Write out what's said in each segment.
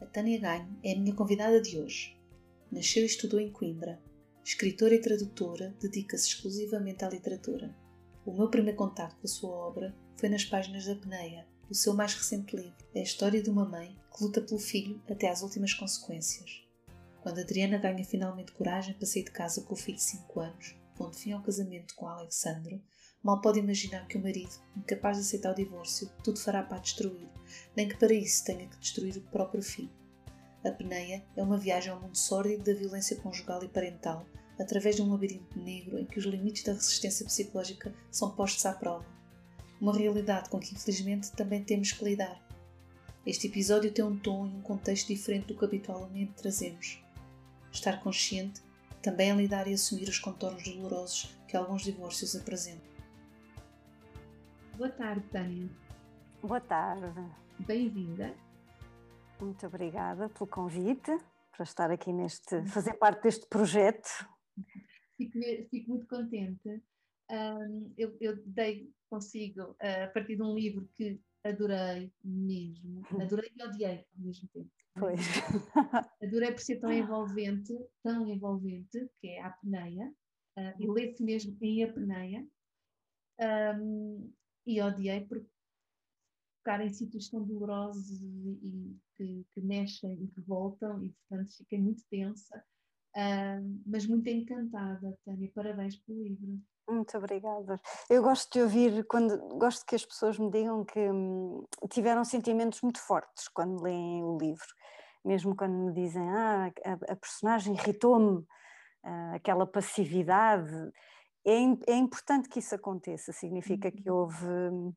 A Tânia Ganho é a minha convidada de hoje. Nasceu e estudou em Coimbra. Escritora e tradutora, dedica-se exclusivamente à literatura. O meu primeiro contato com a sua obra foi nas páginas da Peneia, o seu mais recente livro. É a história de uma mãe que luta pelo filho até às últimas consequências. Quando Adriana ganha finalmente coragem para sair de casa com o filho de 5 anos, pondo fim ao casamento com Alexandro, mal pode imaginar que o marido, incapaz de aceitar o divórcio, tudo fará para destruir, nem que para isso tenha que destruir o próprio filho. A Peneia é uma viagem ao mundo sórdido da violência conjugal e parental, através de um labirinto negro em que os limites da resistência psicológica são postos à prova. Uma realidade com que infelizmente também temos que lidar. Este episódio tem um tom e um contexto diferente do que habitualmente trazemos. Estar consciente também é lidar e assumir os contornos dolorosos que alguns divórcios apresentam. Boa tarde, Tânia. Boa tarde. Bem-vinda. Muito obrigada pelo convite para estar aqui neste, fazer parte deste projeto. Fico, fico muito contente. Um, eu, eu, dei consigo, a partir de um livro que adorei mesmo, adorei e odiei ao mesmo tempo. Pois. Adorei por ser tão envolvente, tão envolvente, que é a apneia, uh, e lê-se mesmo em apneia, um, e odiei por ficar em sítios tão dolorosos e, que, que, mexem e que voltam, e portanto fiquei muito tensa, uh, mas muito encantada, Tânia, parabéns pelo livro. Muito obrigada. Eu gosto de ouvir, quando gosto que as pessoas me digam que hum, tiveram sentimentos muito fortes quando leem o livro, mesmo quando me dizem ah, a, a personagem irritou-me, ah, aquela passividade. É, é, importante que isso aconteça, significa que uhum. houve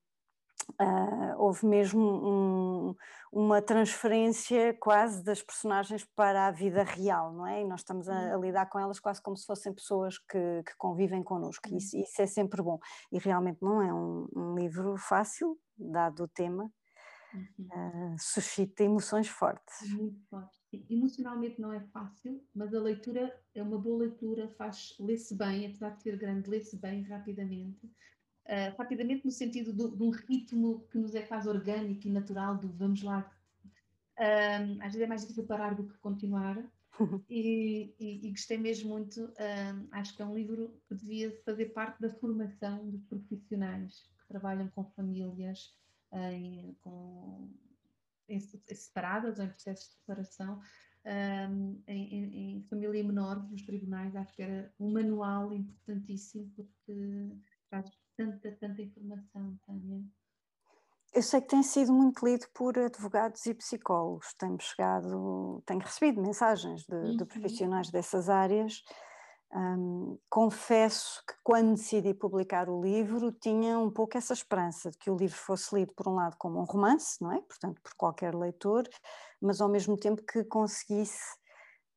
Uh, houve mesmo um, uma transferência quase das personagens para a vida real, não é? E nós estamos a, a uhum. lidar com elas quase como se fossem pessoas que, que convivem connosco, e isso, uhum. isso, é sempre bom. E realmente não é um, um livro fácil, dado o tema, uhum. uh, suscita emoções fortes. Muito fortes. Emocionalmente não é fácil, mas a leitura é uma boa leitura, faz lê-se bem, apesar de ser grande, lê-se bem rapidamente uh, rapidamente no sentido do, de um ritmo que nos é quase orgânico e natural do vamos lá. Um, às vezes é mais difícil parar do que continuar. E, e, e, gostei mesmo muito. Acho que é um livro que devia fazer parte da formação dos profissionais que trabalham com famílias em, com, em, separadas ou em processos de separação, um, em, em, em, família menor, nos tribunais. Acho que era um manual importantíssimo porque traz tanta, tanta informação, Tânia? Eu sei que tem sido muito lido por advogados e psicólogos. Tenho chegado, tenho recebido mensagens de, uhum. de profissionais dessas áreas. Um, confesso que quando decidi publicar o livro tinha um pouco essa esperança de que o livro fosse lido por um lado como um romance, não é? Portanto, por qualquer leitor, mas ao mesmo tempo que conseguisse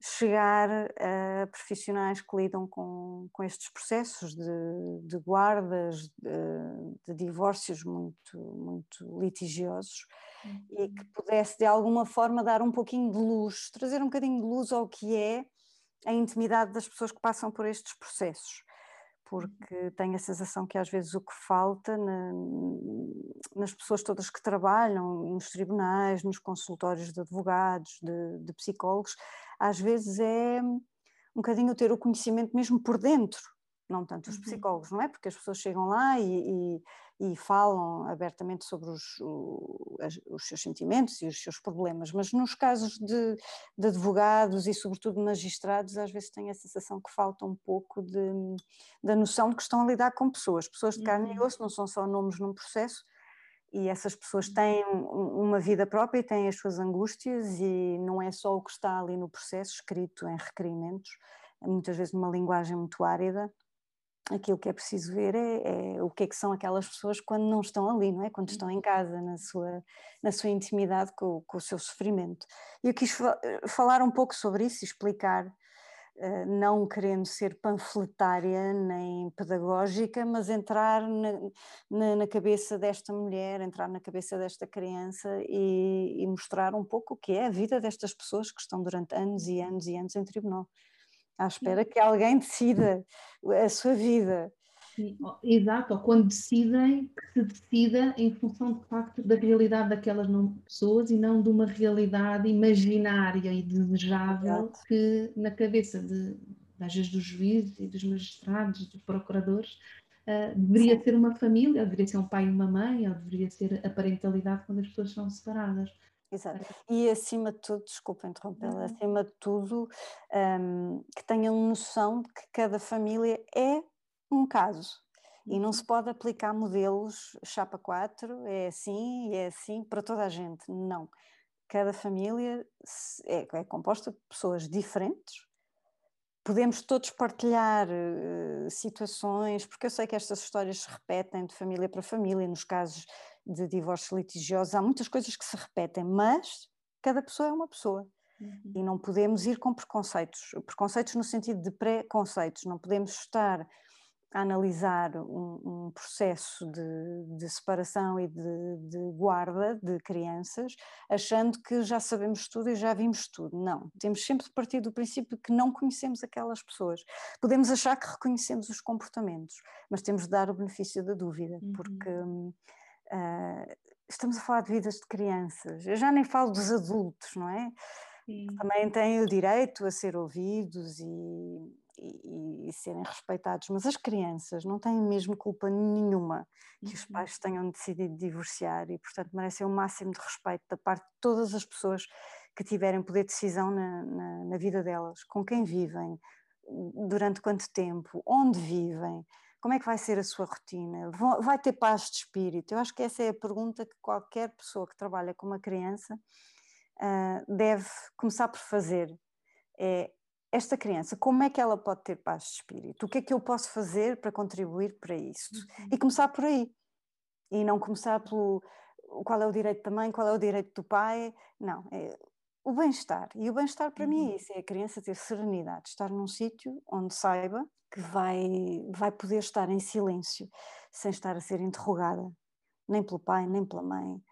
chegar a profissionais que lidam com, com estes processos de, de guardas, de, de, divórcios muito, muito litigiosos uhum. e que pudesse de alguma forma dar um pouquinho de luz, trazer um bocadinho de luz ao que é a intimidade das pessoas que passam por estes processos porque tenho a sensação que às vezes o que falta na, nas pessoas todas que trabalham nos tribunais, nos consultórios de advogados, de, de psicólogos, às vezes é um bocadinho ter o conhecimento mesmo por dentro não tanto os uhum. psicólogos, não é? Porque as pessoas chegam lá e, e, e falam abertamente sobre os, os, seus sentimentos e os seus problemas, mas nos casos de, de, advogados e sobretudo magistrados, às vezes tenho a sensação que falta um pouco de, da noção de que estão a lidar com pessoas, pessoas de carne e uhum. osso, não são só nomes num processo, e essas pessoas uhum. têm uma vida própria e têm as suas angústias e não é só o que está ali no processo escrito em requerimentos, muitas vezes numa linguagem muito árida, aquilo que é preciso ver é, é, o que é que são aquelas pessoas quando não estão ali, não é? Quando estão em casa, na sua, na sua intimidade com, com o seu sofrimento. E eu quis falar um pouco sobre isso e explicar, eh, não querendo ser panfletária nem pedagógica, mas entrar na, na, na, cabeça desta mulher, entrar na cabeça desta criança e, e mostrar um pouco o que é a vida destas pessoas que estão durante anos e anos e anos em tribunal à espera que alguém decida a sua vida. Exato, ou quando decidem que se decida em função de facto da realidade daquelas pessoas e não de uma realidade imaginária e desejável Exato. que na cabeça de, às vezes dos juízes e dos magistrados, dos procuradores, uh, deveria Sim. ser uma família, ou deveria ser um pai e uma mãe, ou deveria ser a parentalidade quando as pessoas são separadas. Exato. E acima de tudo, desculpa interrompê-la, uhum. acima de tudo, um, que tenham noção de que cada família é um caso. E não se uhum. pode aplicar modelos chapa 4, é assim e é assim para toda a gente. Não. Cada família é, é composta de pessoas diferentes, podemos todos partilhar uh, situações, porque eu sei que estas histórias se repetem de família para família, nos casos de divórcios litigiosos, há muitas coisas que se repetem, mas cada pessoa é uma pessoa. Uhum. E não podemos ir com preconceitos, preconceitos no sentido de preconceitos, não podemos estar a analisar um, um processo de, de, separação e de, de, guarda de crianças, achando que já sabemos tudo e já vimos tudo. Não, temos sempre de partir do princípio que não conhecemos aquelas pessoas. Podemos achar que reconhecemos os comportamentos, mas temos de dar o benefício da dúvida, uhum. porque uh, estamos a falar de vidas de crianças. Eu já nem falo dos adultos, não é? Sim. Também têm o direito a ser ouvidos e e, e, serem respeitados, mas as crianças não têm mesmo culpa nenhuma que os uhum. pais tenham decidido divorciar e, portanto, merecem o máximo de respeito da parte de todas as pessoas que tiverem poder de decisão na, na, na vida delas, com quem vivem, durante quanto tempo, onde vivem, como é que vai ser a sua rotina? Vai ter paz de espírito? Eu acho que essa é a pergunta que qualquer pessoa que trabalha com uma criança uh, deve começar por fazer. É esta criança, como é que ela pode ter paz de espírito? O que é que eu posso fazer para contribuir para isso? Uhum. E começar por aí. E não começar pelo qual é o direito da mãe, qual é o direito do pai. Não, é o bem-estar. E o bem-estar para uhum. mim é uhum. isso: é a criança ter serenidade, estar num sítio onde saiba que vai, vai poder estar em silêncio, sem estar a ser interrogada, nem pelo pai, nem pela mãe,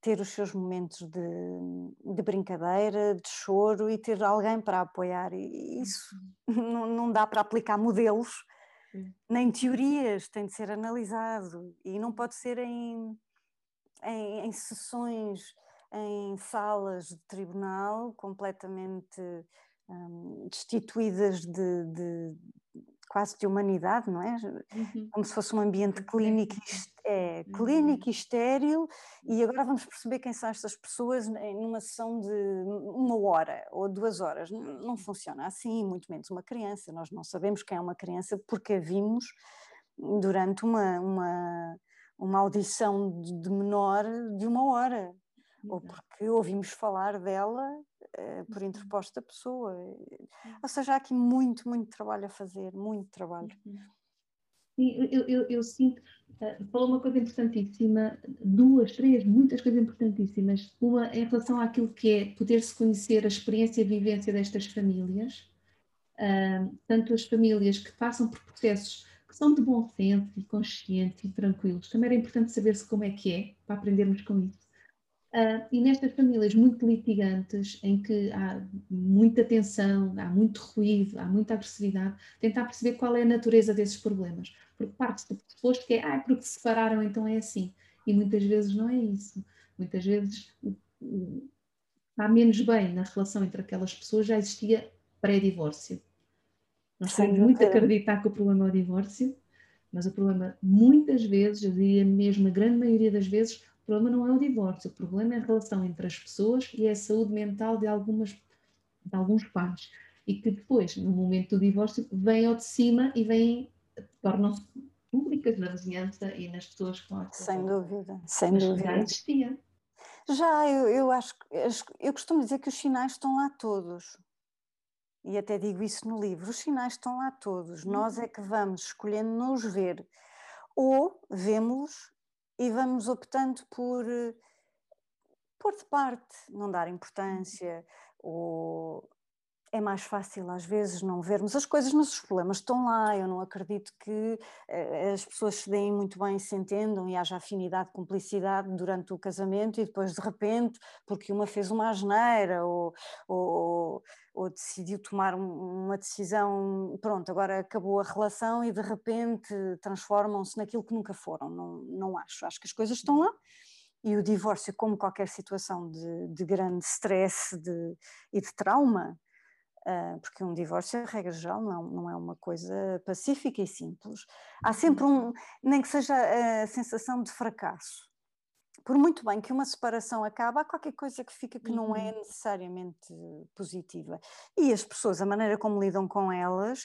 ter os seus momentos de, de, brincadeira, de choro e ter alguém para apoiar. E isso uhum. não, não dá para aplicar modelos, nem teorias, tem de ser analisado e não pode ser em, em, em sessões, em salas de tribunal completamente um, destituídas de, de, quase de humanidade, não é? Uhum. Como se fosse um ambiente clínico, é, uhum. clínico e estéril, e agora vamos perceber quem são estas pessoas numa sessão de uma hora ou duas horas. Não funciona assim, muito menos uma criança. Nós não sabemos quem é uma criança porque a vimos durante uma, uma, uma audição de menor de uma hora, ou porque ouvimos falar dela uh, por uhum. interposta pessoa. Ou seja, há aqui muito, muito trabalho a fazer, muito trabalho. Uhum. Sim, eu, eu, eu sinto, uh, falou uma coisa importantíssima, duas, três, muitas coisas importantíssimas. Uma em relação àquilo que é poder-se conhecer a experiência e a vivência destas famílias, uh, tanto as famílias que passam por processos que são de bom senso e conscientes e tranquilos. Também era importante saber-se como é que é, para aprendermos com isso. Uh, e nestas famílias muito litigantes, em que há muita tensão, há muito ruído, há muita agressividade, tentar perceber qual é a natureza desses problemas. Porque parte do pressuposto que é, ah, porque se separaram, então é assim. E muitas vezes não é isso. Muitas vezes o, o, está menos bem na relação entre aquelas pessoas já existia pré-divórcio. Nós temos muito a acreditar que o problema é o divórcio, mas o problema, muitas vezes, eu diria mesmo a grande maioria das vezes, o problema não é o divórcio, o problema é a relação entre as pessoas e é a saúde mental de, algumas, de alguns pais. E que depois, no momento do divórcio, vem ao de cima e vêm, tornam-se públicas na vizinhança e nas pessoas que estão Sem dúvida, sem Mas dúvida. Já existia. Já, eu, eu acho eu costumo dizer que os sinais estão lá todos. E até digo isso no livro, os sinais estão lá todos. Nós uhum. é que vamos escolhendo não os ver. Ou vemos-los e vamos optando por eh, pôr de parte, não dar importância ou é mais fácil às vezes não vermos as coisas, mas os problemas estão lá. Eu não acredito que uh, as pessoas se deem muito bem, se entendam e haja afinidade, cumplicidade durante o casamento e depois de repente, porque uma fez uma asneira ou, ou, ou decidiu tomar uma decisão, pronto, agora acabou a relação e de repente transformam-se naquilo que nunca foram. Não, não acho. Acho que as coisas estão lá e o divórcio, como qualquer situação de, de grande stress de, e de trauma, porque um divórcio, a regra geral, não, não é uma coisa pacífica e simples. Há sempre um, nem que seja a sensação de fracasso. Por muito bem que uma separação acabe, há qualquer coisa que fica que não é uhum. necessariamente positiva. E as pessoas, a maneira como lidam com elas,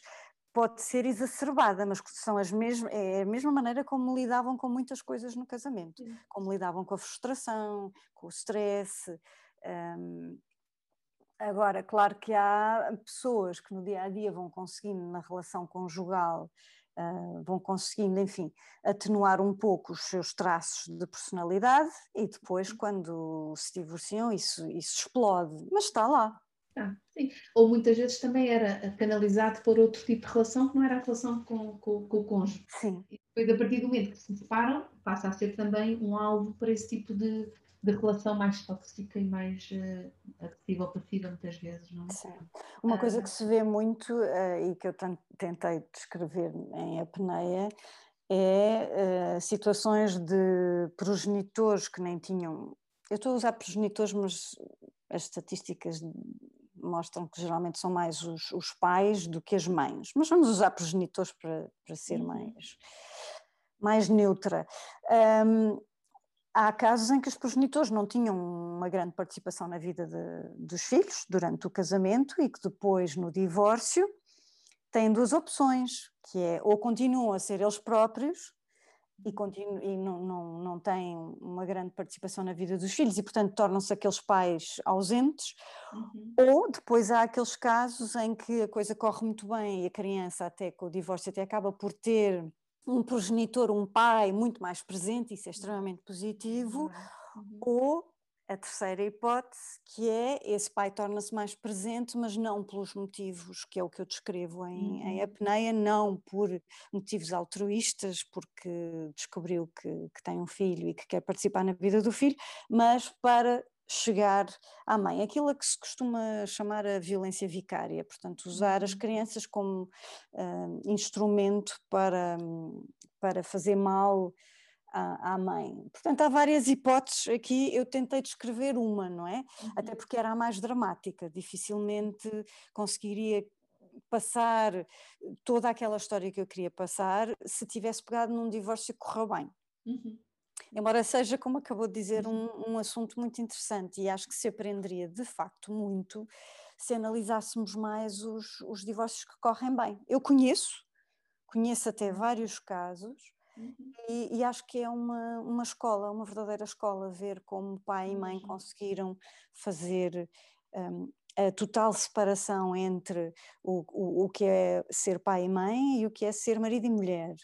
pode ser exacerbada, mas são as mesmas, é a mesma maneira como lidavam com muitas coisas no casamento, como lidavam com a frustração, com o stress. Um, agora, claro que há pessoas que no dia a dia vão conseguindo, na relação conjugal, uh, vão conseguindo, enfim, atenuar um pouco os seus traços de personalidade e depois, quando se divorciam, isso, isso explode, mas está lá, ah, sim. Ou muitas vezes também era canalizado por outro tipo de relação que não era a relação com, com, com o cônjuge. Sim. E depois, a partir do momento que se separam, passa a ser também um alvo para esse tipo de, de relação mais tóxica e mais uh, ou passiva, muitas vezes, não é? Sim. Uma uh, coisa que se vê muito uh, e que eu tentei descrever em apneia é uh, situações de progenitores que nem tinham. Eu estou a usar progenitores, mas as estatísticas mostram que geralmente são mais os, os, pais do que as mães, mas vamos usar progenitores para, para ser uhum. mais, mais neutra. Um, há casos em que os progenitores não tinham uma grande participação na vida de, dos filhos durante o casamento e que depois, no divórcio, têm duas opções, que é ou continuam a ser eles próprios e, e não, não, não têm uma grande participação na vida dos filhos e, portanto, tornam-se aqueles pais ausentes, uhum. ou depois há aqueles casos em que a coisa corre muito bem e a criança, até com o divórcio, até acaba por ter um progenitor, um pai muito mais presente, isso é extremamente positivo, uhum. ou a terceira hipótese, que é esse pai torna-se mais presente, mas não pelos motivos que é o que eu descrevo em, uhum. em apneia, não por motivos altruístas, porque descobriu que, que tem um filho e que quer participar na vida do filho, mas para chegar à mãe. Aquilo a que se costuma chamar a violência vicária, portanto, usar as uhum. crianças como uh, instrumento para, para fazer mal à, à, mãe. Portanto, há várias hipóteses aqui, eu tentei descrever uma, não é? Uhum. Até porque era a mais dramática, dificilmente conseguiria passar toda aquela história que eu queria passar se tivesse pegado num divórcio que correu bem. Uhum. Embora seja, como acabou de dizer, uhum. um, um assunto muito interessante e acho que se aprenderia de facto muito se analisássemos mais os, os divórcios que correm bem. Eu conheço, conheço até uhum. vários casos Uhum. E, e, acho que é uma, uma escola, uma verdadeira escola, ver como pai e mãe conseguiram fazer um, a total separação entre o, o, o, que é ser pai e mãe e o que é ser marido e mulher.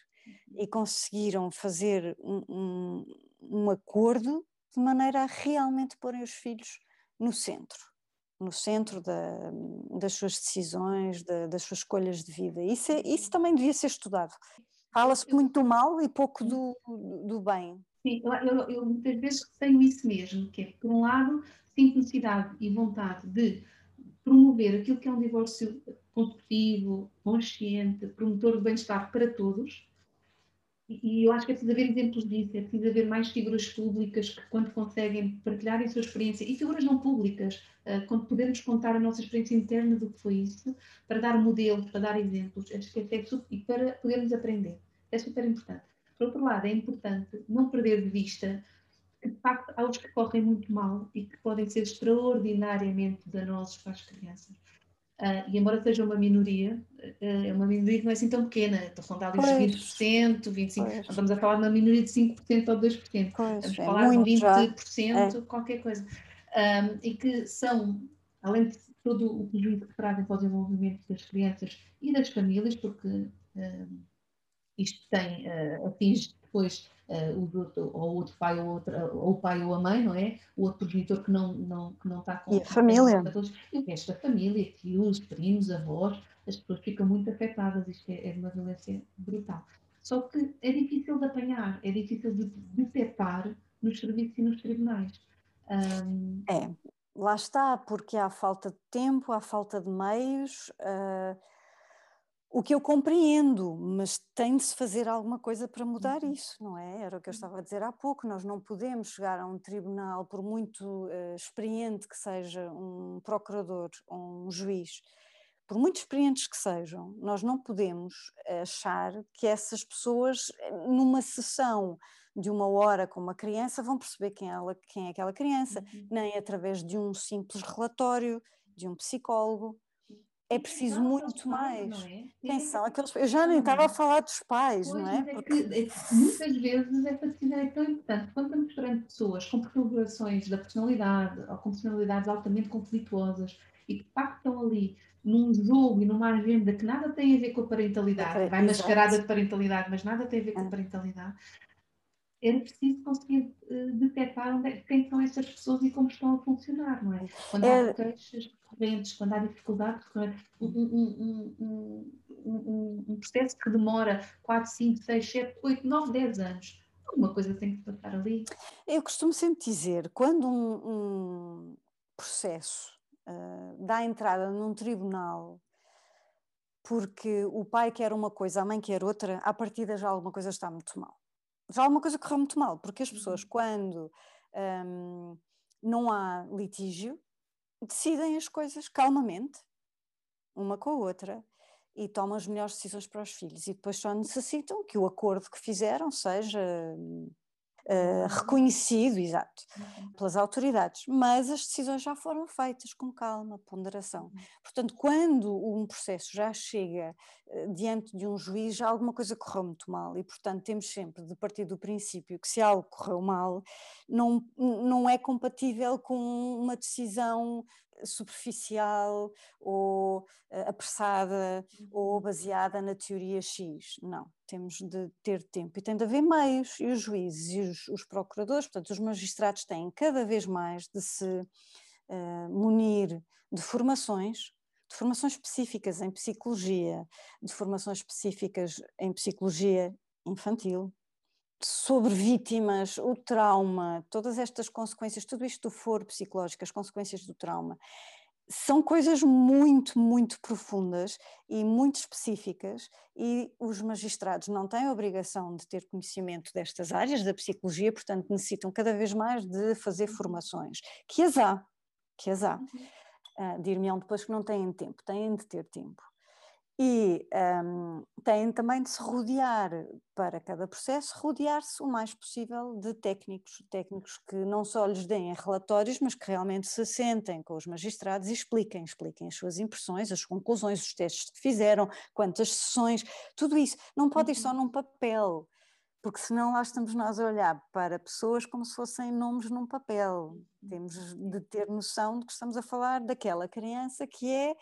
E conseguiram fazer um, um, um acordo de maneira a realmente porem os filhos no centro no centro da, das suas decisões, da, das suas escolhas de vida. Isso, é, isso também devia ser estudado. Fala-se muito do mal e pouco do, do bem. Sim, eu, eu, muitas vezes tenho isso mesmo, que é, por um lado, simplicidade e vontade de promover aquilo que é um divórcio construtivo, consciente, promotor de bem-estar para todos, e eu acho que é preciso haver exemplos disso, é preciso haver mais figuras públicas que, quando conseguem partilhar a sua experiência, e figuras não públicas, uh, quando podemos contar a nossa experiência interna do que foi isso, para dar modelos, para dar exemplos, acho que é, é e para podermos aprender. É super importante. Por outro lado, é importante não perder de vista que, de facto, há os que correm muito mal e que podem ser extraordinariamente danosos para as crianças. Uh, e embora seja uma minoria, uh, é uma minoria que não é assim tão pequena, estou a dos 20%, 25%, não estamos a falar de uma minoria de 5% ou 2%, pois, estamos a é falar de 20%, é. qualquer coisa. Um, e que são, além de todo o prejuízo que trazem para o desenvolvimento das crianças e das famílias, porque um, isto tem, uh, atinge depois uh, ou outro pai ou, outra, ou o pai ou a mãe, não é? O outro progenitor que não, não, que não está com... E a família. E o resto da família, tios, primos, avós, as pessoas ficam muito afetadas, isto é, é uma violência brutal. Só que é difícil de apanhar, é difícil de detectar nos serviços e nos tribunais. Um... É, lá está, porque há falta de tempo, há falta de meios. Uh, o que eu compreendo, mas tem de se fazer alguma coisa para mudar uhum. isso, não é? Era o que eu estava a dizer há pouco. Nós não podemos chegar a um tribunal, por muito uh, experiente que seja um procurador ou um juiz, por muito experientes que sejam, nós não podemos achar que essas pessoas, numa sessão de uma hora com uma criança, vão perceber quem é, ela, quem é aquela criança, uhum. nem através de um simples relatório de um psicólogo. É preciso muito mais. É? Quem são aqueles. Eu já nem estava a falar dos pais, pois, não é? é Porque... É que, muitas vezes essa decisão é tão importante. Quando estamos perante pessoas com perturbações da personalidade ou com personalidades altamente conflituosas e que de facto estão ali num jogo e numa agenda que nada tem a ver com a parentalidade, vai mascarada de parentalidade, mas nada tem a ver com a é. parentalidade, era preciso conseguir uh, detectar onde é, quem são essas pessoas e como estão a funcionar, não é? Quando é... há queixas recorrentes, quando há dificuldades um, um, um, um, processo que demora 4, 5, 6, 7, 8, 9, 10 anos, alguma coisa tem que passar ali. Eu costumo sempre dizer, quando um, processo uh, dá entrada num tribunal porque o pai quer uma coisa, a mãe quer outra, à partida já alguma coisa está muito mal. Já alguma coisa correu muito mal, porque as pessoas, uhum. quando um, não há litígio, decidem as coisas calmamente, uma com a outra, e tomam as melhores decisões para os filhos. E depois só necessitam que o acordo que fizeram seja hum, uh, reconhecido, exato, uhum. pelas autoridades, mas as decisões já foram feitas com calma, ponderação. Uhum. Portanto, quando um processo já chega uh, diante de um juiz, já alguma coisa correu muito mal e, portanto, temos sempre de partir do princípio que se algo correu mal, não, não é compatível com uma decisão superficial ou uh, apressada uhum. ou baseada na teoria X. Não, temos de ter tempo e tem de haver meios e os juízes e os, os procuradores, portanto os magistrados têm cada vez mais de se uh, munir de formações, de formações específicas em psicologia, de formações específicas em psicologia infantil, sobre vítimas, o trauma, todas estas consequências, tudo isto do foro psicológico, as consequências do trauma, são coisas muito, muito profundas e muito específicas, e os magistrados não têm a obrigação de ter conhecimento destas áreas da psicologia, portanto, necessitam cada vez mais de fazer uhum. formações, que as há, que as há. Uh, Dir-me-ão depois que não têm tempo, têm de ter tempo e um, têm também de se rodear, para cada processo, rodear-se o mais possível de técnicos, técnicos que não só lhes deem relatórios, mas que realmente se sentem com os magistrados e expliquem, expliquem as suas impressões, as conclusões, os testes que fizeram, quantas sessões, tudo isso. Não pode ir só uhum. num papel, porque senão lá estamos nós a olhar para pessoas como se fossem nomes num papel. Temos de ter noção de que estamos a falar daquela criança que é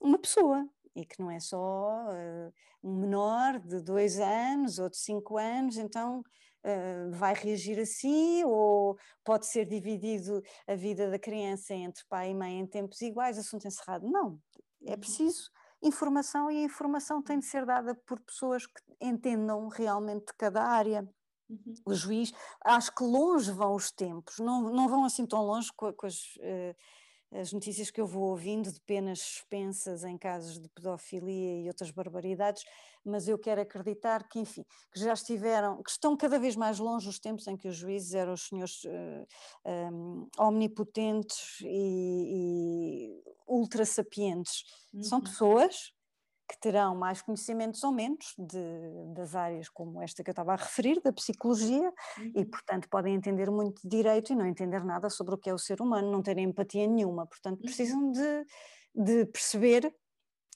uma pessoa, e que não é só uh, um menor de dois anos ou de cinco anos, então uh, vai reagir assim, ou pode ser dividido a vida da criança entre pai e mãe em tempos iguais, assunto encerrado. Não, é uhum. preciso informação e a informação tem de ser dada por pessoas que entendam realmente cada área. Uhum. O juiz, acho que longe vão os tempos, não, não vão assim tão longe com, com as. Uh, as notícias que eu vou ouvindo de penas suspensas em casos de pedofilia e outras barbaridades, mas eu quero acreditar que, enfim, que já estiveram, que estão cada vez mais longe os tempos em que os juízes eram os senhores uh, eh, um, omnipotentes e, e ultra sapientes. Uhum. São pessoas que terão mais conhecimentos ou menos de, das áreas como esta que eu estava a referir, da psicologia, uhum. e portanto podem entender muito de direito e não entender nada sobre o que é o ser humano, não terem empatia nenhuma, portanto uhum. precisam de, de perceber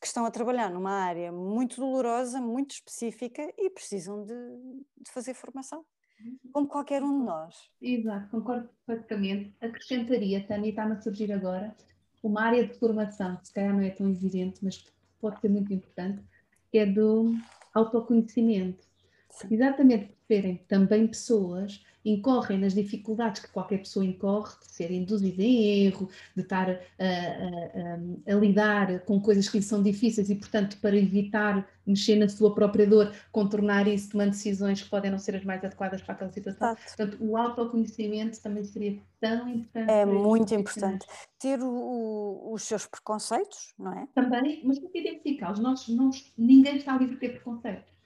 que estão a trabalhar numa área muito dolorosa, muito específica e precisam de, de fazer formação, uhum. como qualquer um de nós. Exato, concordo perfeitamente. Acrescentaria, Tânia, está-me a surgir agora, uma área de formação, que se calhar não é tão evidente, mas pode ser muito importante, é do autoconhecimento. exatamente por serem também pessoas, incorrem nas dificuldades que qualquer pessoa incorre, de ser induzida em erro, de estar a, a, a, a, lidar com coisas que lhe são difíceis e, portanto, para evitar mexer na sua própria dor, contornar isso, tomando decisões que podem não ser as mais adequadas para aquela situação. Exato. Portanto, o autoconhecimento também seria tão importante. É muito importante. Ter o, o, os seus preconceitos, não é? Também, mas tem que identificá-los. Ninguém está livre de ter preconceitos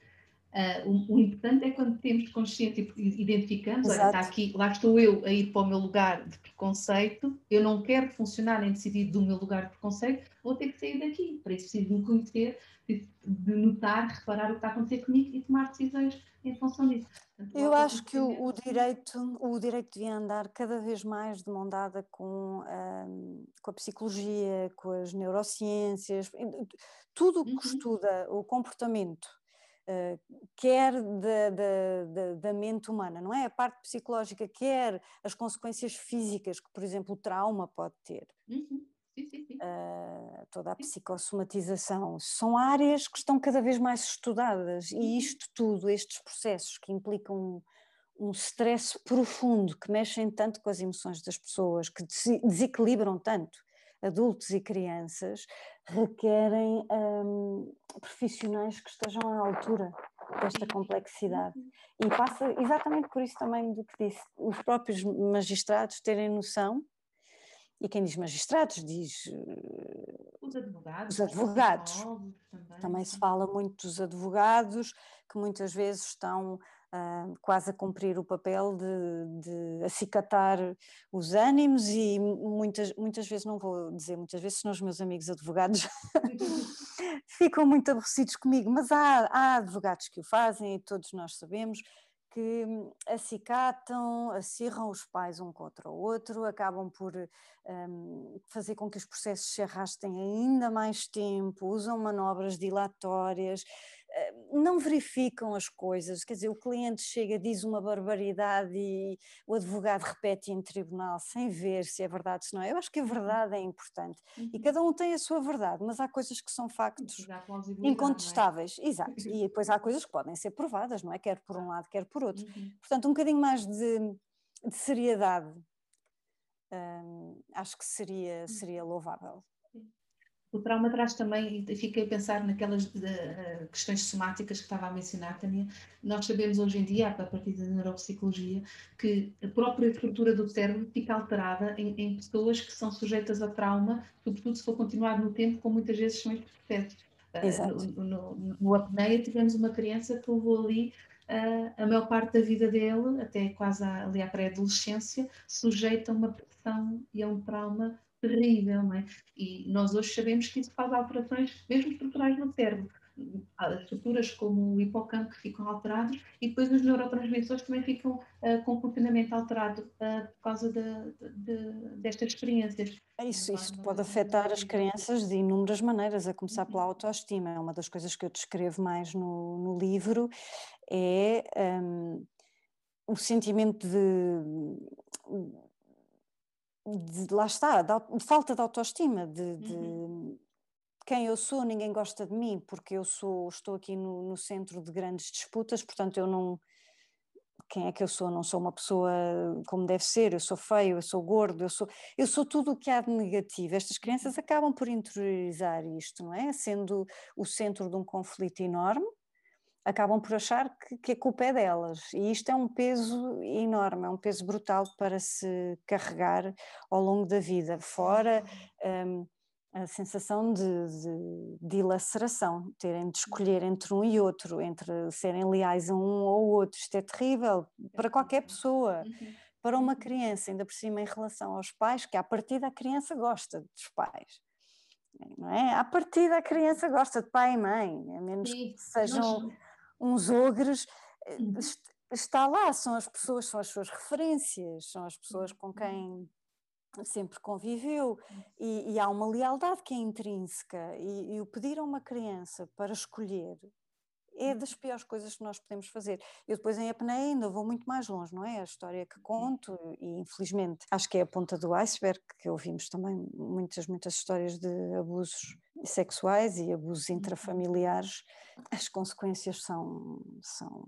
Uh, o, o, importante é quando temos consciência e identificamos, olha, está aqui, lá estou eu a ir para o meu lugar de preconceito, eu não quero funcionar nem decidir do meu lugar de preconceito, vou ter que sair daqui. Para isso preciso me conhecer, de, notar, reparar o que está a acontecer comigo e tomar decisões em função disso. Portanto, eu acho que o, o, direito, o direito devia andar cada vez mais de mão dada com, um, com a psicologia, com as neurociências, tudo o que uhum. estuda o comportamento quer da, da, da, mente humana, não é? A parte psicológica, quer as consequências físicas que, por exemplo, o trauma pode ter. Uhum. Sim, sim, sim. Uh, toda a psicossomatização, são áreas que estão cada vez mais estudadas uhum. e isto tudo, estes processos que implicam um, um stress profundo, que mexem tanto com as emoções das pessoas, que desequilibram tanto adultos e crianças, requerem um, profissionais que estejam à altura desta complexidade. E passa exatamente por isso também do que disse, os próprios magistrados terem noção, e quem diz magistrados diz. Os advogados. Os advogados. Também. também se fala muito dos advogados, que muitas vezes estão uh, quase a cumprir o papel de, de, acicatar os ânimos e muitas, muitas vezes, não vou dizer muitas vezes, senão os meus amigos advogados ficam muito aborrecidos comigo, mas há, há advogados que o fazem e todos nós sabemos que acicatam, acirram os pais um contra o outro, acabam por um, fazer com que os processos se arrastem ainda mais tempo, usam manobras dilatórias, eh, não verificam as coisas, quer dizer, o cliente chega, diz uma barbaridade e o advogado repete em tribunal sem ver se é verdade, se não é. Eu acho que a uhum. verdade é importante uhum. e cada um tem a sua verdade, mas há coisas que são factos é? incontestáveis, é? exato, e depois há coisas que podem ser provadas, não é? Quer por um lado, quer por outro. Uhum. Portanto, um bocadinho mais de, de seriedade hum, acho que seria, seria louvável. O trauma traz também, e fiquei a pensar naquelas uh, questões somáticas que estava a mencionar, Tânia. Nós sabemos hoje em dia, a partir da neuropsicologia, que a própria estrutura do cérebro fica alterada em, em pessoas que são sujeitas a trauma, sobretudo se for continuar no tempo, como muitas vezes são estes processos. Uh, no, no, no apneia tivemos uma criança que levou ali uh, a maior parte da vida dele, até quase ali à pré-adolescência, sujeita a uma pressão e a um trauma terrível, não é? E nós hoje sabemos que isso faz alterações, mesmo estruturais no cérebro. Há estruturas como o hipocampo que ficam alterados e depois os neurotransmissores também ficam uh, com funcionamento alterado uh, por causa de, de, destas experiências. É isso, pode afetar as crianças de inúmeras maneiras, a começar pela uhum. autoestima. É uma das coisas que eu descrevo mais no, no livro é um, o sentimento de de, lá está, de, falta de autoestima, de, de uhum. quem eu sou, ninguém gosta de mim, porque eu sou, estou aqui no, no, centro de grandes disputas, portanto eu não. Quem é que eu sou? Não sou uma pessoa como deve ser, eu sou feio, eu sou gordo, eu sou, eu sou tudo o que há de negativo. Estas crianças acabam por interiorizar isto, não é? Sendo o centro de um conflito enorme, acabam por achar que, que, a culpa é delas. E isto é um peso enorme, é um peso brutal para se carregar ao longo da vida. Fora um, a sensação de, de, de ilaceração, terem de escolher entre um e outro, entre serem leais a um ou outro. Isto é terrível para qualquer pessoa. Uhum. Para uma criança, ainda por cima em relação aos pais, que a partir da criança gosta dos pais. Não é? A partir da criança gosta de pai e mãe, a menos Sim, que sejam nós uns ogres, eh, está lá, são as pessoas, são as suas referências, são as pessoas com uhum. quem sempre conviveu. E, e há uma lealdade que é intrínseca. E, e, o pedir a uma criança para escolher é das piores coisas que nós podemos fazer. Eu depois em apneia ainda vou muito mais longe, não é? A história que conto e infelizmente acho que é a ponta do iceberg, que ouvimos também muitas, muitas histórias de abusos sexuais e abusos uhum. intrafamiliares, as consequências são, são,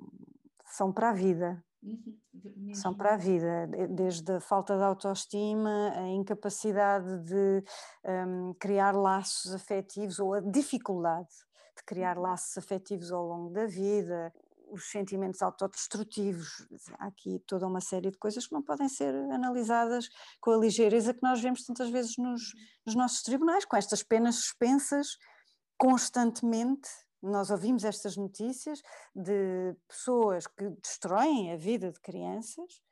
são para a vida. Uhum. São para a vida, desde a falta de autoestima, a incapacidade de um, criar laços afetivos ou a dificuldade de criar laços afetivos ao longo da vida, os sentimentos autodestrutivos. Há aqui toda uma série de coisas que não podem ser analisadas com a ligeireza que nós vemos tantas vezes nos, nos nossos tribunais, com estas penas suspensas constantemente. Nós ouvimos estas notícias de pessoas que destroem a vida de crianças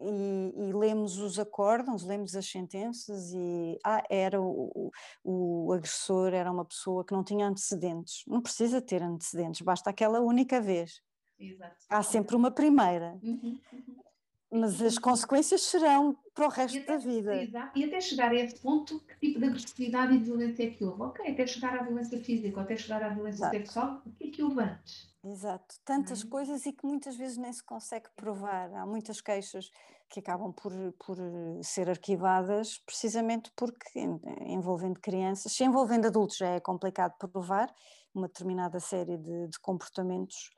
e, e, lemos os acórdãos, lemos as sentenças e ah, era o, o, o, agressor era uma pessoa que não tinha antecedentes. Não precisa ter antecedentes, basta aquela única vez. Exato. Há sempre uma primeira. Uhum, uhum. Mas as consequências serão para o resto até, da vida. Exato. E até chegar a esse ponto, que tipo de agressividade e de violência é que houve? Ok, até chegar à violência física, até chegar à violência Exato. sexual, o que é que houve antes? Exato, tantas uhum. coisas e que muitas vezes nem se consegue provar. Há muitas queixas que acabam por, por ser arquivadas precisamente porque envolvendo crianças, se envolvendo adultos já é complicado provar uma determinada série de, de comportamentos.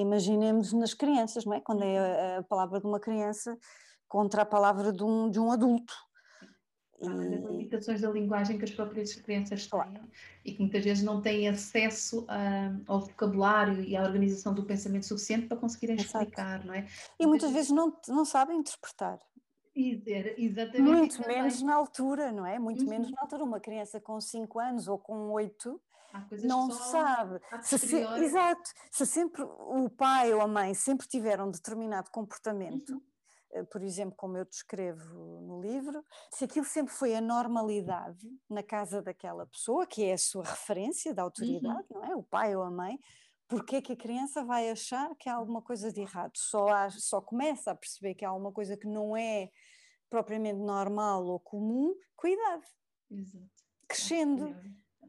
Imaginemos nas crianças, não é? Quando é uhum. a, a palavra de uma criança contra a palavra de um, de um adulto Além das limitações da linguagem que as próprias crianças têm e que muitas vezes não têm acesso a, ao vocabulário e à organização do pensamento suficiente para conseguirem Exato. explicar, não é? E muitas vezes não, não sabem interpretar. Exatamente. Muito menos na altura, não é? Muito uhum. menos na altura. Uma criança com 5 anos ou com 8 não sabe. Se se, exato. Se sempre o pai ou a mãe sempre tiveram determinado comportamento. Uhum eh, por exemplo, como eu descrevo no livro, se aquilo sempre foi a normalidade na casa daquela pessoa, que é a sua referência da autoridade, uhum. não é? O pai ou a mãe, porque é que a criança vai achar que há alguma coisa de errado? Só, há, só começa a perceber que há alguma coisa que não é propriamente normal ou comum com a idade. Exato. Crescendo.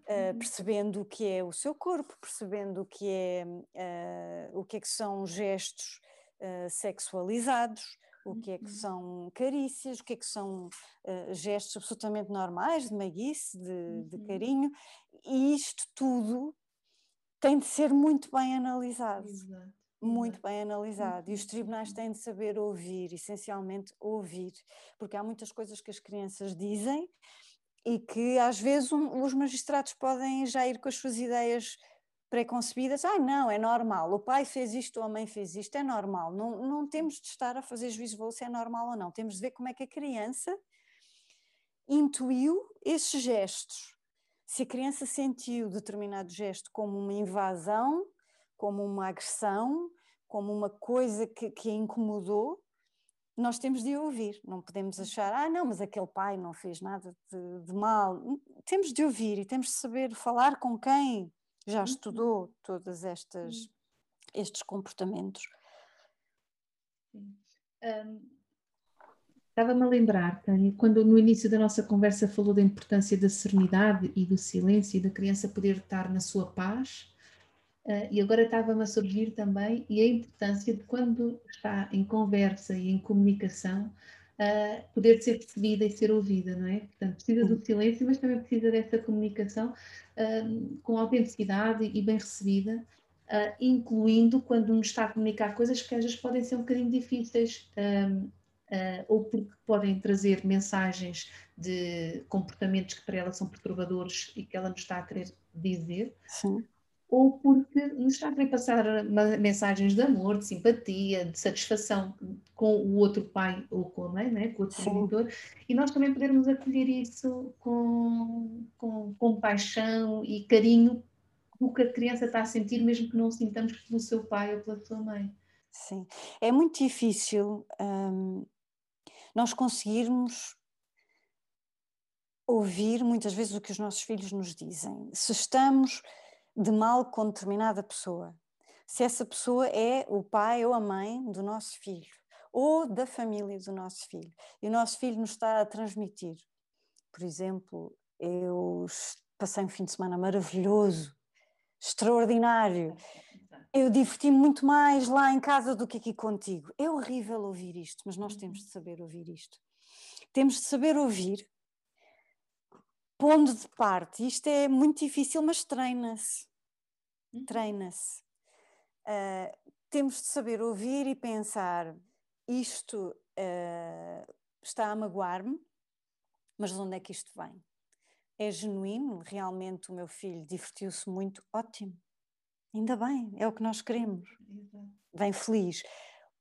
Uh, percebendo o que é o seu corpo, percebendo o que é, uh, o que, é que são gestos uh, sexualizados, o que é que uhum. são carícias, o que é que são uh, gestos absolutamente normais de maguice, de, de, uhum. carinho, e isto tudo tem de ser muito bem analisado. Exato. Muito bem analisado. E os tribunais têm de saber ouvir, essencialmente ouvir, porque há muitas coisas que as crianças dizem e que às vezes um, os magistrados podem já ir com as suas ideias preconcebidas, ah, não, é normal, o pai fez isto ou a mãe fez isto, é normal. Não, não temos de estar a fazer juízo de valor se é normal ou não, temos de ver como é que a criança intuiu esses gestos. Se a criança sentiu determinado gesto como uma invasão, como uma agressão, como uma coisa que, que a incomodou, nós temos de ouvir, não podemos achar, ah, não, mas aquele pai não fez nada de, de mal. Temos de ouvir e temos de saber falar com quem já uhum. estudou todos estes comportamentos. Um, Estava-me a lembrar, Tânia, quando no início da nossa conversa falou da importância da serenidade e do silêncio e da criança poder estar na sua paz, uh, e agora estava-me a surgir também e a importância de quando está em conversa e em comunicação, uh, poder ser percebida e ser ouvida, não é? Portanto, precisa do silêncio, mas também precisa dessa comunicação uh, com autenticidade e bem recebida, uh, incluindo quando nos está a comunicar coisas que às vezes podem ser um bocadinho difíceis. ou porque podem trazer mensagens de comportamentos que para ela são perturbadores e que ela nos está a querer dizer, Sim ou porque nos está a querer passar mensagens de amor, de simpatia, de satisfação com o outro pai ou com a mãe, né? com o outro genitor, e nós também podermos acolher isso com, com compaixão e carinho do que a criança está a sentir, mesmo que não o sintamos pelo seu pai ou pela sua mãe. Sim, é muito difícil hum, nós conseguirmos ouvir muitas vezes o que os nossos filhos nos dizem. Se estamos de mal com determinada pessoa. Se essa pessoa é o pai ou a mãe do nosso filho, ou da família do nosso filho, e o nosso filho nos está a transmitir. Por exemplo, eu passei um fim de semana maravilhoso extraordinário. Eu diverti-me muito mais lá em casa do que aqui contigo. É horrível ouvir isto, mas nós temos de saber ouvir isto. Temos de saber ouvir, pondo de parte. Isto é muito difícil, mas treina-se. Uhum. Treina-se. Uh, temos de saber ouvir e pensar: isto uh, está a magoar-me, mas de onde é que isto vem? É genuíno? Realmente o meu filho divertiu-se muito? Ótimo. Ainda bem, é o que nós queremos. Vem feliz.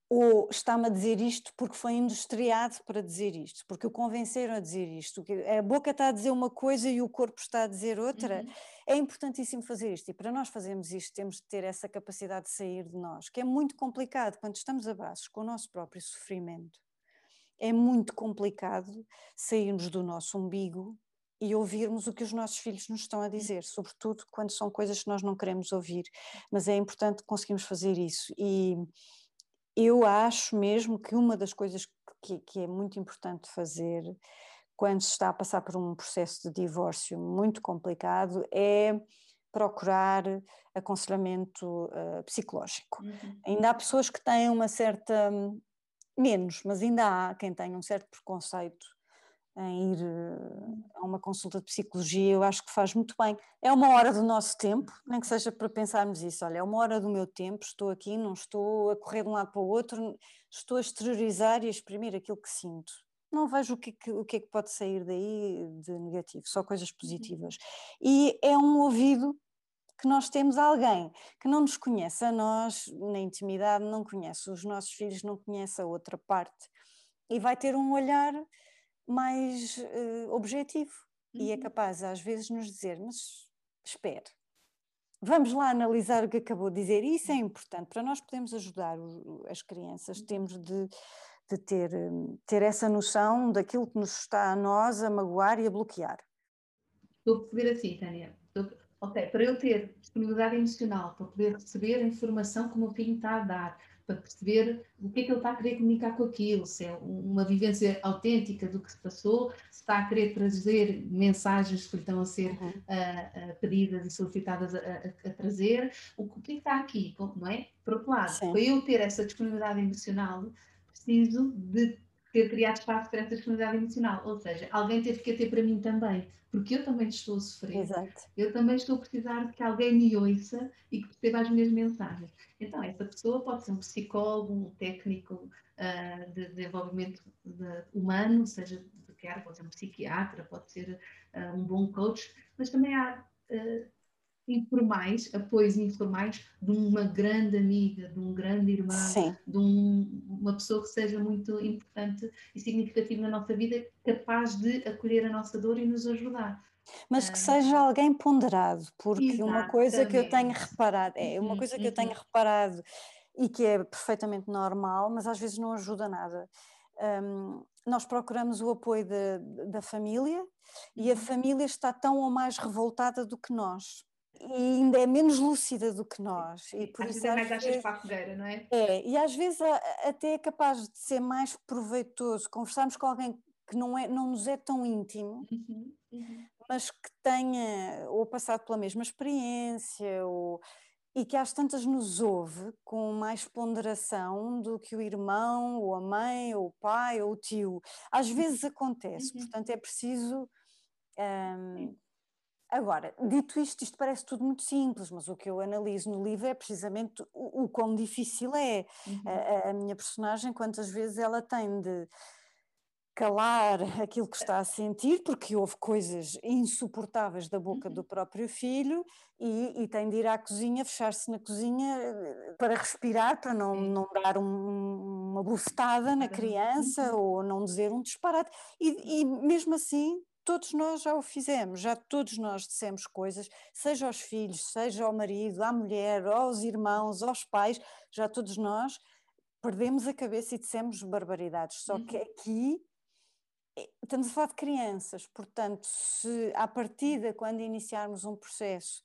Ou está-me a dizer isto porque foi industriado para dizer isto, porque o convenceram a dizer isto. A boca está a dizer uma coisa e o corpo está a dizer outra. Uhum. É importantíssimo fazer isto. E para nós fazermos isto, temos de ter essa capacidade de sair de nós, que é muito complicado quando estamos a braços com o nosso próprio sofrimento. É muito complicado sairmos do nosso umbigo e ouvirmos o que os nossos filhos nos estão a dizer, sobretudo quando são coisas que nós não queremos ouvir. Mas é importante conseguirmos fazer isso. E eu acho mesmo que uma das coisas que, que é muito importante fazer quando se está a passar por um processo de divórcio muito complicado é procurar aconselhamento uh, psicológico. Uhum. Ainda há pessoas que têm uma certa menos, mas ainda há quem tenha um certo preconceito em ir eh, a uma consulta de psicologia, eu acho que faz muito bem. É uma hora do nosso tempo, nem que seja para pensarmos isso. Olha, é uma hora do meu tempo, estou aqui, não estou a correr de um lado para o outro, estou a exteriorizar e a exprimir aquilo que sinto. Não vejo o que, é que, o que é que pode sair daí de negativo, só coisas positivas. E é um ouvido que nós temos alguém que não nos conhece a nós, na intimidade, não conhece os nossos filhos, não conhece a outra parte, e vai ter um olhar mais uh, objetivo uhum. e é uhum. capaz às vezes nos dizer, mas espere, vamos lá analisar o que acabou de dizer, e isso é importante, para nós podermos ajudar as crianças, uhum. temos de, de ter, hum, ter essa noção daquilo que nos está a nós a magoar e a bloquear. Estou a perceber assim, Tânia, ok, para eu ter disponibilidade emocional, para poder receber a informação que o meu filho está a dar, para perceber o que é que ele está a querer comunicar com aquilo, se é uma vivência autêntica do que se passou, se está a querer trazer mensagens que lhe estão a ser uhum. uh, uh, pedidas e solicitadas a, a, a trazer, o, é que está aqui, não é? Por outro lado, Sim. para eu ter essa disponibilidade emocional, preciso de ter criado espaço para essa disponibilidade emocional, ou seja, alguém teve que ter para mim também, porque eu também estou a sofrer, Exato. eu também estou a precisar de que alguém me ouça e que perceba as minhas mensagens. Então, essa pessoa pode ser um psicólogo, um técnico uh, de desenvolvimento de, humano, seja de que pode ser um psiquiatra, pode ser uh, um bom coach, mas também há uh, informais, apoios informais de uma grande amiga, de um grande irmão, Sim. de um, uma pessoa que seja muito importante e significativa na nossa vida, capaz de acolher a nossa dor e nos ajudar. Mas que ah. seja alguém ponderado, porque Exatamente. uma coisa que eu tenho reparado, é uma uhum, coisa que eu tenho uhum. reparado e que é perfeitamente normal, mas às vezes não ajuda nada. Um, nós procuramos o apoio de, da família e a uhum. família está tão ou mais revoltada do que nós e ainda é menos lúcida do que nós. E por às isso, vezes é mais achas para a fogueira, não é? É, e às vezes até é capaz de ser mais proveitoso conversarmos com alguém que não, é, não nos é tão íntimo, uhum, uhum. mas que tenha ou passado pela mesma experiência ou, e que às tantas nos ouve com mais ponderação do que o irmão, ou a mãe, ou o pai, ou o tio. Às vezes acontece, uhum. portanto é preciso. Um, Agora, dito isto, isto parece tudo muito simples, mas o que eu analiso no livro é precisamente o, o quão difícil é. Uhum. A, a, minha personagem, quantas vezes ela tem de calar aquilo que está a sentir, porque houve coisas insuportáveis da boca uhum. do próprio filho, e, e, tem de ir à cozinha, fechar-se na cozinha eh, para respirar, para não, não dar um, uma bufetada na criança uhum. ou não dizer um disparate. E, e mesmo assim todos nós já o fizemos, já todos nós dissemos coisas, seja aos filhos, seja ao marido, à mulher, aos irmãos, aos pais, já todos nós perdemos a cabeça e dissemos barbaridades. Só que uhum. aqui eh, estamos a falar de crianças, portanto, se à partida, quando iniciarmos um processo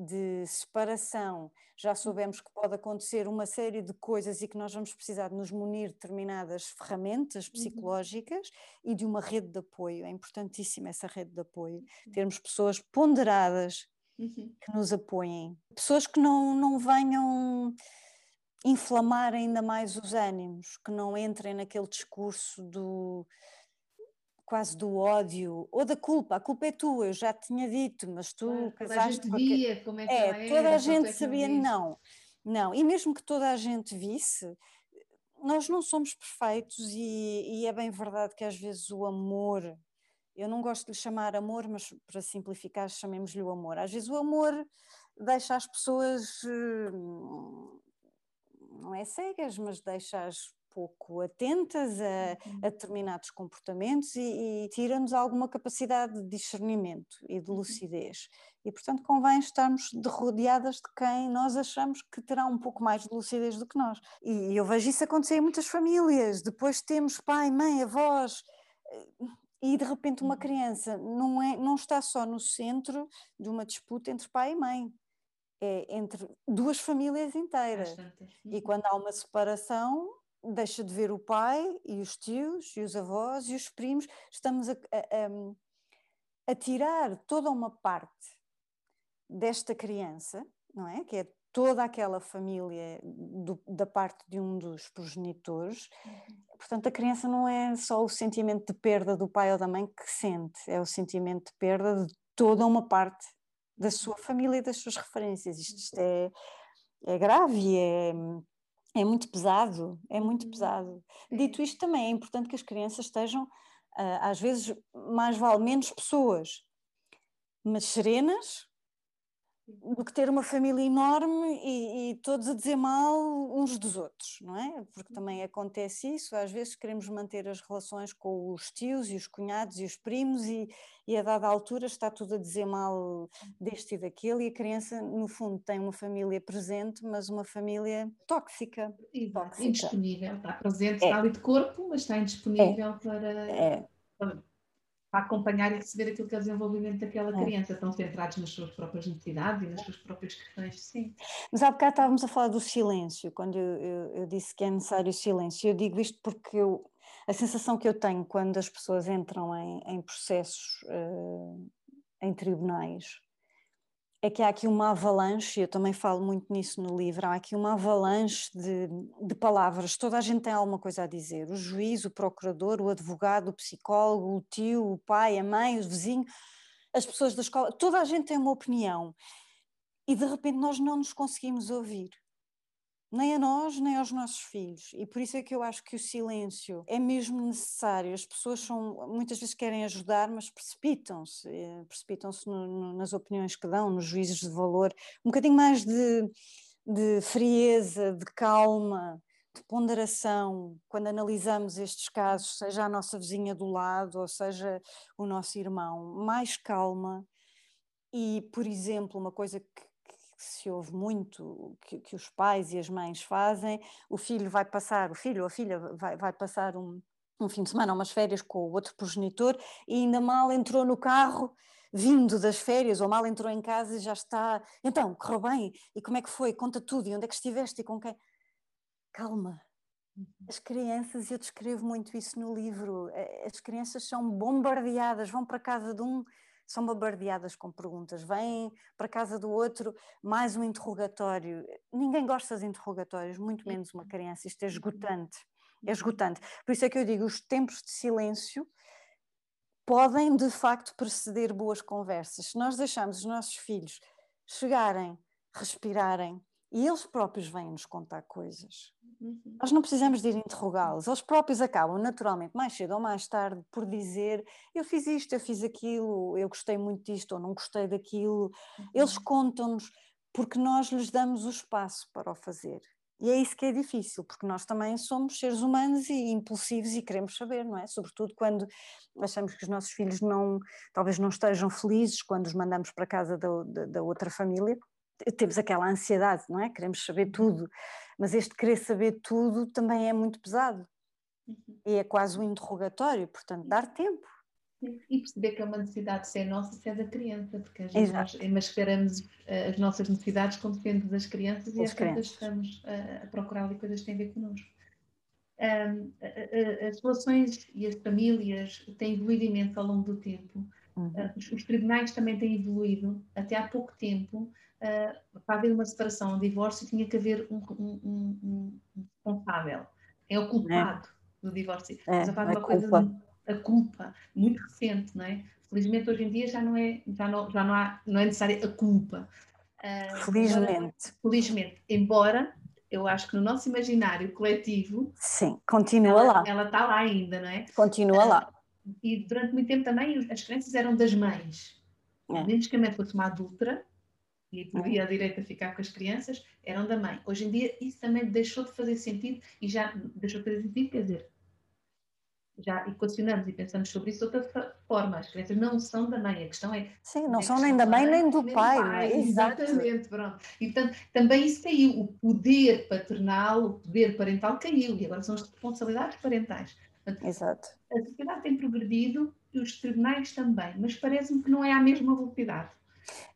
de separação, já soubemos que pode acontecer uma série de coisas e que nós vamos precisar de nos munir de determinadas ferramentas uhum. psicológicas uhum. e de uma rede de apoio. É importantíssima essa rede de apoio. Uhum. Termos pessoas ponderadas uhum. que nos apoiem. Pessoas que não, não venham inflamar ainda mais os ânimos, que não entrem naquele discurso do quase do ódio ou da culpa. A culpa é tua, eu já te tinha dito, mas tu claro, casaste toda a gente via como é que é, toda era, a gente é sabia, não, não, não. E mesmo que toda a gente visse, nós não somos perfeitos e, e é bem verdade que às vezes o amor eu não gosto de lhe chamar amor, mas para simplificar, chamemos-lhe o amor. Às vezes o amor deixa as pessoas, hum, não é cegas, mas deixa-as pouco atentas a, a uhum. determinados comportamentos e, e tira-nos alguma capacidade de discernimento e de uhum. lucidez. E, portanto, convém estarmos rodeadas de quem nós achamos que terá um pouco mais de lucidez do que nós. E eu vejo isso acontecer em muitas famílias. Depois temos pai, mãe, avós, e de repente uma uhum. criança não, é, não está só no centro de uma disputa entre pai e mãe, é entre duas famílias inteiras. E quando há uma separação, deixa de ver o pai e os tios e os avós e os primos, estamos a, a, a tirar toda uma parte desta criança, não é? Que é toda aquela família do, da parte de um dos progenitores. Uhum. Portanto, a criança não é só o sentimento de perda do pai ou da mãe que sente, é o sentimento de perda de toda uma parte da sua família e das suas referências. Isto, isto é, é grave, é, é muito pesado, é muito uhum. pesado. Dito isto, também é importante que as crianças estejam, ah, às vezes, mais vale menos pessoas, mas serenas, do que ter uma família enorme e, e, todos a dizer mal uns dos outros, não é? Porque também uhum. acontece isso, às vezes queremos manter as relações com os tios e os cunhados e os primos e, e a dada altura está tudo a dizer mal deste e daquele e a criança no fundo tem uma família presente, mas uma família tóxica. tóxica. Indisponível, está presente, é. está ali de corpo, mas está indisponível é. para... É. para para acompanhar e receber aquilo que é o desenvolvimento daquela é. criança, estão centrados nas suas próprias necessidades e nas suas próprias questões. Sim. Mas há bocado estávamos a falar do silêncio, quando eu, eu, eu disse que é necessário silêncio. Eu digo isto porque eu, a sensação que eu tenho quando as pessoas entram em, em processos uh, em tribunais é que há aqui uma avalanche, eu também falo muito nisso no livro, há aqui uma avalanche de, de, palavras, toda a gente tem alguma coisa a dizer, o juiz, o procurador, o advogado, o psicólogo, o tio, o pai, a mãe, o vizinho, as pessoas da escola, toda a gente tem uma opinião. E de repente nós não nos conseguimos ouvir nem a nós, nem aos nossos filhos. E por isso é que eu acho que o silêncio é mesmo necessário. As pessoas são, muitas vezes querem ajudar, mas precipitam-se, eh, precipitam-se nas opiniões que dão, nos juízos de valor. Um bocadinho mais de, de frieza, de calma, de ponderação, quando analisamos estes casos, seja a nossa vizinha do lado ou seja o nosso irmão, mais calma. E, por exemplo, uma coisa que que se ouve muito, que, que, os pais e as mães fazem, o filho vai passar, o filho ou a filha vai, vai passar um, um fim de semana, umas férias com o outro progenitor e ainda mal entrou no carro vindo das férias ou mal entrou em casa e já está, então, correu bem, e como é que foi, conta tudo, e onde é que estiveste e com quem? Calma, uhum. as crianças, eu descrevo muito isso no livro, eh, as crianças são bombardeadas, vão para casa de um são bombardeadas com perguntas, vêm para casa do outro, mais um interrogatório. Ninguém gosta de interrogatórios, muito menos uma criança. Isto é uhum. esgotante. É esgotante. Por isso é que eu digo: os tempos de silêncio podem de facto preceder boas conversas. Se nós deixarmos os nossos filhos chegarem, respirarem, e eles próprios vêm-nos contar coisas. Uhum. Nós não precisamos de ir interrogá-los, eles próprios acabam naturalmente, mais cedo ou mais tarde, por dizer: Eu fiz isto, eu fiz aquilo, eu gostei muito disto ou não gostei daquilo. Uhum. Eles contam-nos porque nós lhes damos o espaço para o fazer. E é isso que é difícil, porque nós também somos seres humanos e impulsivos e queremos saber, não é? Sobretudo quando achamos que os nossos filhos não, talvez não estejam felizes quando os mandamos para casa da, da, da outra família temos aquela ansiedade, não é? Queremos saber tudo, mas este querer saber tudo também é muito pesado uhum. e é quase um interrogatório, portanto, dar tempo. E perceber que é uma necessidade se é nossa, se é da criança, porque às vezes nós mascaramos eh, as nossas necessidades como sendo das crianças e às vezes estamos a, a procurar ali coisas que têm a ver connosco. Um, as relações e as famílias têm evoluído imenso ao longo do tempo Uhum. Uh, os, os, tribunais também têm evoluído. Até há pouco tempo, uh, para haver uma separação, um divórcio, tinha que haver um, um, um, um responsável. É o culpado é. do divórcio. É, Mas a, uma coisa, culpa. a culpa, muito recente, não é? Felizmente hoje em dia já não é, já não, já não, há, não é necessária a culpa. Uh, felizmente. Embora, felizmente. Embora eu acho que no nosso imaginário coletivo. Sim, continua ela, lá. Ela está lá ainda, não é? Continua uh, lá. E durante muito tempo também as crianças eram das mães. É. Menos que a mãe fosse uma adulta e podia é. a direito a ficar com as crianças, eram da mãe. Hoje em dia isso também deixou de fazer sentido e já deixou de fazer sentido, quer dizer, já equacionamos e pensamos sobre isso de outra forma. As crianças não são da mãe, a questão é. Sim, não são nem da mãe nem do nem pai. Do pai. É? Exatamente, pronto. E portanto, também isso caiu. O poder paternal, o poder parental caiu e agora são as responsabilidades parentais. Exato. A sociedade tem progredido e os tribunais também, mas parece-me que não é à mesma velocidade.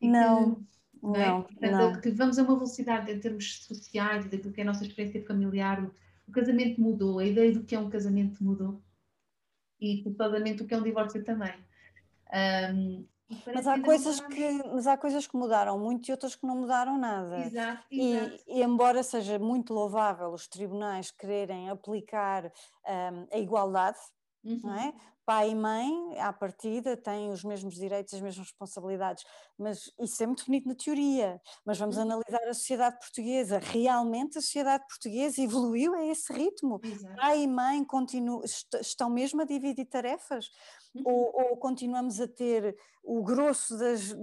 E não. Que, não, é? Portanto, não. que vamos a uma velocidade em termos sociais, daquilo que é a nossa experiência familiar, o, o casamento mudou, a ideia do que é um casamento mudou e culpadamente o que é um divórcio também. Um, mas há, coisas que, mas há coisas que mudaram muito e outras que não mudaram nada. Exato, exato. E, e, embora seja muito louvável os tribunais quererem aplicar um, a igualdade, uhum. não é? pai e mãe, à partida, têm os mesmos direitos, as mesmas responsabilidades, mas isso é muito bonito na teoria. Mas vamos uhum. analisar a sociedade portuguesa. Realmente a sociedade portuguesa evoluiu a esse ritmo. Exato. Pai e mãe continuam, estão mesmo a dividir tarefas. Uhum. Ou, ou, continuamos a ter o grosso das,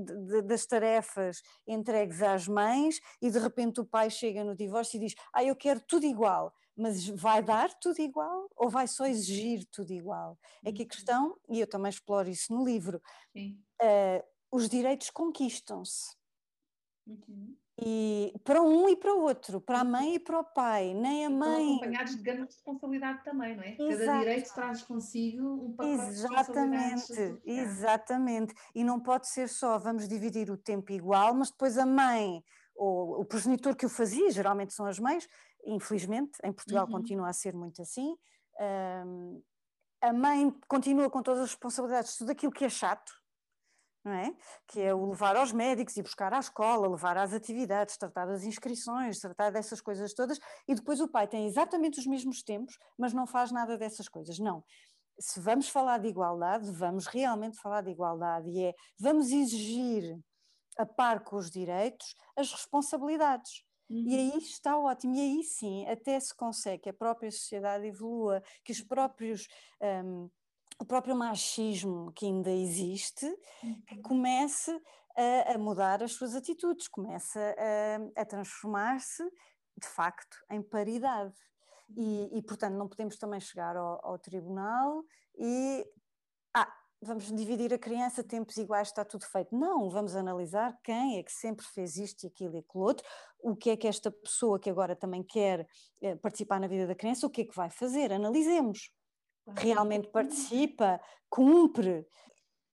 das tarefas entregues às mães e de repente o pai chega no divórcio e diz: Ah, eu quero tudo igual mas vai dar tudo igual ou vai só exigir tudo igual? É que a uhum. questão, e eu também exploro isso no livro, uh, os direitos conquistam-se. Uhum. E para um e para o outro, para a mãe e para o pai, nem a mãe. Estão acompanhados de grande responsabilidade também, não é? Exato. Cada direito traz consigo um pacote Exatamente, de exatamente. E não pode ser só vamos dividir o tempo igual, mas depois a mãe ou o progenitor que o fazia, geralmente são as mães, infelizmente, em Portugal uhum. continua a ser muito assim. Um, a mãe continua com todas as responsabilidades, tudo aquilo que é chato, não é? Que é o levar aos médicos, ir buscar à escola, levar às atividades, tratar das inscrições, tratar dessas coisas todas, e depois o pai tem exatamente os mesmos tempos, mas não faz nada dessas coisas. Não. Se vamos falar de igualdade, vamos realmente falar de igualdade, e é vamos exigir, a par com os direitos, as responsabilidades. Uhum. E aí está ótimo, e aí sim até se consegue que a própria sociedade evolua, que os próprios. Um, o próprio machismo que ainda existe, uhum. que comece a, a, mudar as suas atitudes, comece a, a transformar-se de facto em paridade. E, e, portanto não podemos também chegar ao, ao tribunal e ah, vamos dividir a criança, tempos iguais, está tudo feito. Não, vamos analisar quem é que sempre fez isto e aquilo e aquilo outro, o que é que esta pessoa que agora também quer eh, participar na vida da criança, o que é que vai fazer? Analisemos. Realmente participa, cumpre.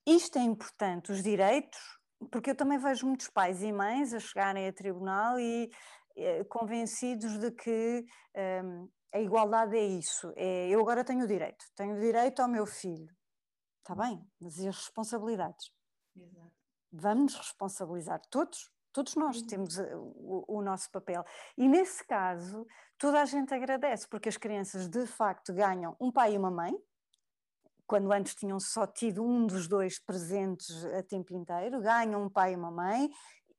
Isto é importante, os direitos, porque eu também vejo muitos pais e mães a chegarem a tribunal e eh, convencidos de que um, a igualdade é isso. É, eu agora tenho o direito, tenho direito ao meu filho Está bem, mas e as responsabilidades? Exato. Vamos responsabilizar todos, todos nós uhum. temos eh, o, o, nosso papel. E nesse caso, toda a gente agradece, porque as crianças de facto ganham um pai e uma mãe, quando antes tinham só tido um dos dois presentes a tempo inteiro, ganham um pai e uma mãe,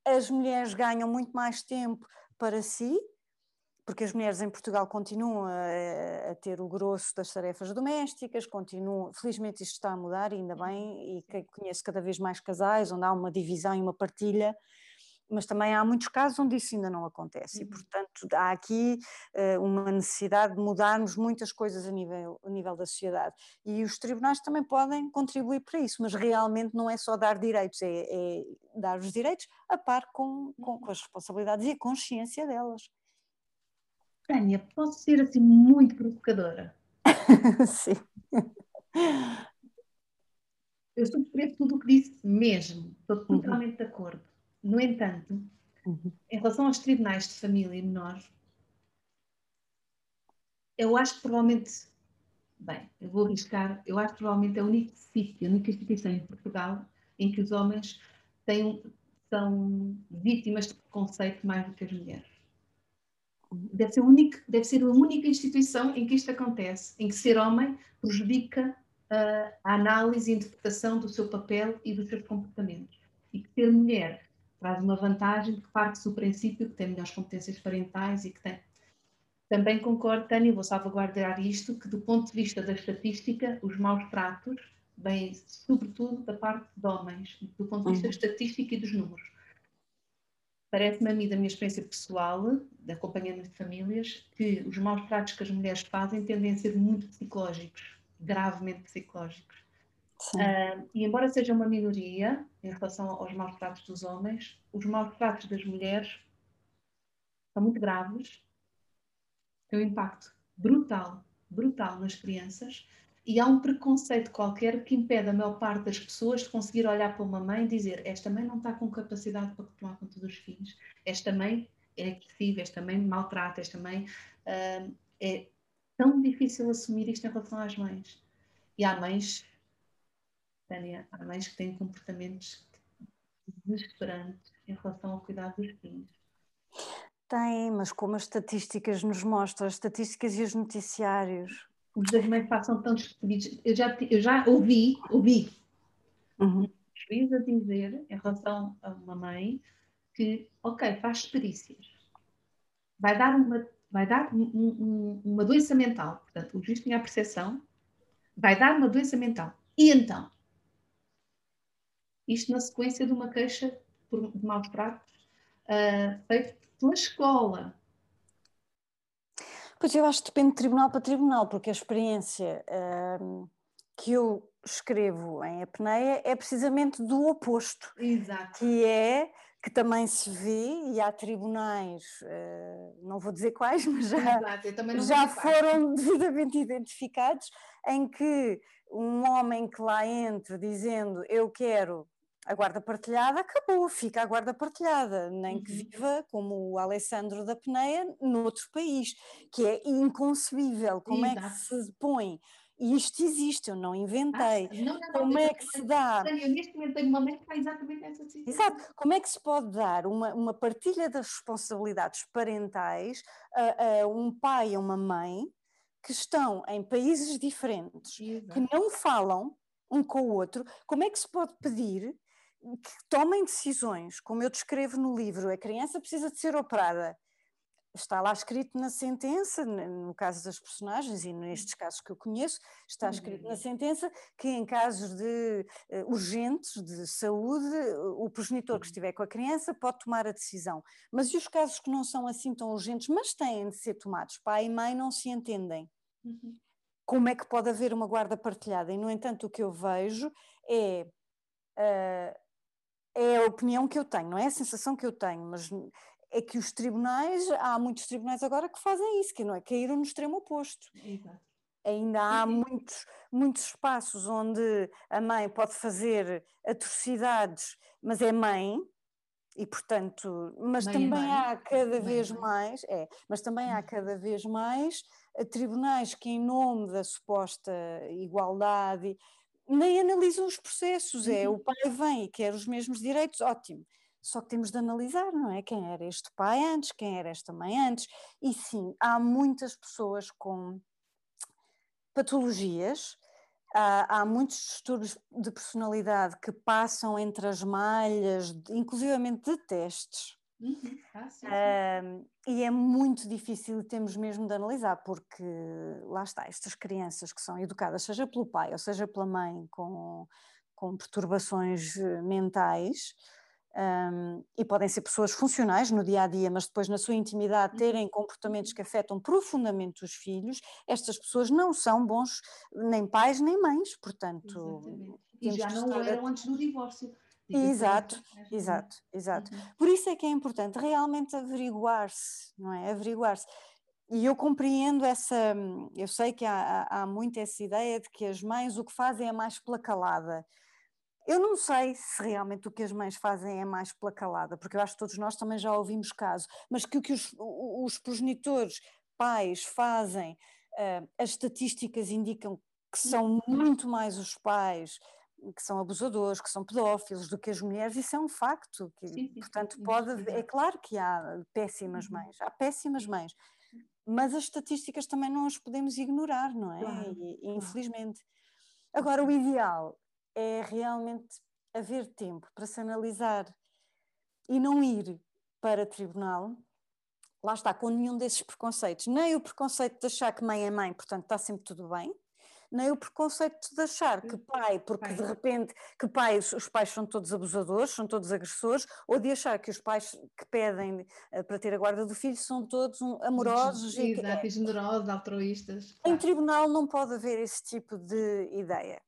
as mulheres ganham muito mais tempo para si, porque as mulheres em Portugal continuam a, a, ter o grosso das tarefas domésticas, continuam, felizmente isto está a mudar, ainda bem, e que conheço cada vez mais casais onde há uma divisão e uma partilha, mas também há muitos casos onde isso ainda não acontece, e uhum. portanto há aqui uh, uma necessidade de mudarmos muitas coisas a nível, a nível da sociedade, e os tribunais também podem contribuir para isso, mas realmente não é só dar direitos, é, é dar os direitos a par com, com, com as responsabilidades e a consciência delas. Tânia, posso ser assim muito provocadora? Sim. Eu subscrevo tudo o que disse mesmo, estou uhum. totalmente uhum. de acordo. No entanto, uhum. em relação aos tribunais de família e menores, eu acho que provavelmente bem, eu vou arriscar, eu acho que provavelmente é o único sítio, a única instituição em Portugal em que os homens têm, são vítimas de preconceito mais do que as mulheres. Deve ser, único, deve ser a única instituição em que isto acontece, em que ser homem prejudica uh, a análise e interpretação do seu papel e dos seus comportamentos. E que ser mulher traz uma vantagem que parte do princípio que tem melhores competências parentais e que tem. Também concordo, Tânia, vou salvaguardar isto, que do ponto de vista da estatística, os maus tratos vêm sobretudo da parte de homens, do ponto de vista uhum. estatístico e dos números. Parece-me a mim, da minha experiência pessoal, de acompanhamento de famílias, que os maus tratos que as mulheres fazem tendem a ser muito psicológicos, gravemente psicológicos. Uh, e embora seja uma minoria em relação aos maus tratos dos homens, os maus tratos das mulheres são muito graves, têm um impacto brutal, brutal nas crianças e há um preconceito qualquer que impede a maior parte das pessoas de conseguir olhar para uma mãe e dizer esta mãe não está com capacidade para tomar conta dos filhos, esta mãe é agressiva, esta mãe maltrata, esta mãe uh, é tão difícil assumir isto em relação às mães. E há mães, Tânia, há mães que têm comportamentos desesperantes em relação ao cuidado dos filhos. Tem, mas como as estatísticas nos mostram, as estatísticas e os noticiários, os mães passam tão despercebidos. Eu já, eu já ouvi, ouvi uhum. juiz a dizer em relação a uma mãe que, ok, faz perícias, vai dar uma, vai dar um, um, uma doença mental. Portanto, o juiz tinha a percepção, vai dar uma doença mental. E então? Isto na sequência de uma queixa por, de maus tratos uh, feito pela escola. Pois eu acho que depende de tribunal para tribunal, porque a experiência um, que eu escrevo em apneia é precisamente do oposto. Exato. Que é que também se vê, e há tribunais, uh, não vou dizer quais, mas já, já foram devidamente identificados, em que um homem que lá entra dizendo eu quero a guarda partilhada acabou, fica a guarda partilhada, nem uhum. que viva como o Alessandro da Peneia noutro país, que é inconcebível. Como Exato. é que se põe? E isto existe, eu não inventei. Ah, não, não, como é que se dá? Eu neste momento tenho uma mãe que está exatamente nessa situação. Exato. Como é que se pode dar uma, uma partilha das responsabilidades parentais a, a um pai e a uma mãe que estão em países diferentes, Exato. que não falam um com o outro? Como é que se pode pedir que tomem decisões, como eu descrevo no livro, a criança precisa de ser operada. Está lá escrito na sentença, no caso das personagens e nestes casos que eu conheço, está escrito na sentença que em casos de uh, urgentes de saúde, o progenitor que estiver com a criança pode tomar a decisão. Mas e os casos que não são assim tão urgentes, mas têm de ser tomados? Pai e mãe não se entendem. Uhum. Como é que pode haver uma guarda partilhada? E, no entanto, o que eu vejo é uh, é a opinião que eu tenho, não é a sensação que eu tenho, mas é que os tribunais, há muitos tribunais agora que fazem isso, que não é caíram no extremo oposto. Exato. Ainda há muitos, muitos espaços onde a mãe pode fazer atrocidades, mas é mãe, e portanto, mas mãe também mãe. há cada mãe vez mais, é, mas também há uhum. cada vez mais eh, tribunais que em nome da suposta igualdade nem analisam os processos. É o uhum. pai vem e quer os mesmos direitos, ótimo. Só que temos de analisar, não é? Quem era este pai antes, quem era esta mãe antes. E sim, há muitas pessoas com patologias, há, há muitos distúrbios de personalidade que passam entre as malhas, inclusivamente de testes. Uhum. Ah, sim, sim. e é muito difícil, temos mesmo de analisar, porque lá está, estas crianças que são educadas, seja pelo pai ou seja pela mãe, com, com perturbações eh, mentais, um, e podem ser pessoas funcionais no dia a dia, mas depois na sua intimidade uhum. terem comportamentos que afetam profundamente os filhos, estas pessoas não são bons nem pais nem mães, portanto. Exatamente. E já não eram antes do divórcio. Exato, exato, exato. Uhum. Por isso é que é importante realmente averiguar-se, não é? Averiguar-se. E eu compreendo essa, eu sei que há, há, muito essa ideia de que as mães o que fazem é mais pela calada. Eu não sei se realmente o que as mães fazem é mais pela calada, porque eu acho que todos nós também já ouvimos casos, mas que o que os, os progenitores, pais, fazem uh, as estatísticas indicam que são muito mais os pais que são abusadores, que são pedófilos do que as mulheres, isso é um facto. Que, sim, sim, portanto, sim, pode, é claro que há péssimas uhum. mães, há péssimas mães, mas as estatísticas também não as podemos ignorar, não é? Claro. E, infelizmente. Agora, o ideal é realmente haver tempo para se analisar e não ir para tribunal lá está, com nenhum desses preconceitos. Nem o preconceito de achar que mãe é mãe, portanto está sempre tudo bem, nem o preconceito de achar que pai, porque pai. de repente que pais, os pais são todos abusadores, são todos agressores, ou de achar que os pais que pedem uh, para ter a guarda do filho são todos amorosos e, Exato, e generosos, altruístas. Em tribunal não pode haver esse tipo de ideia.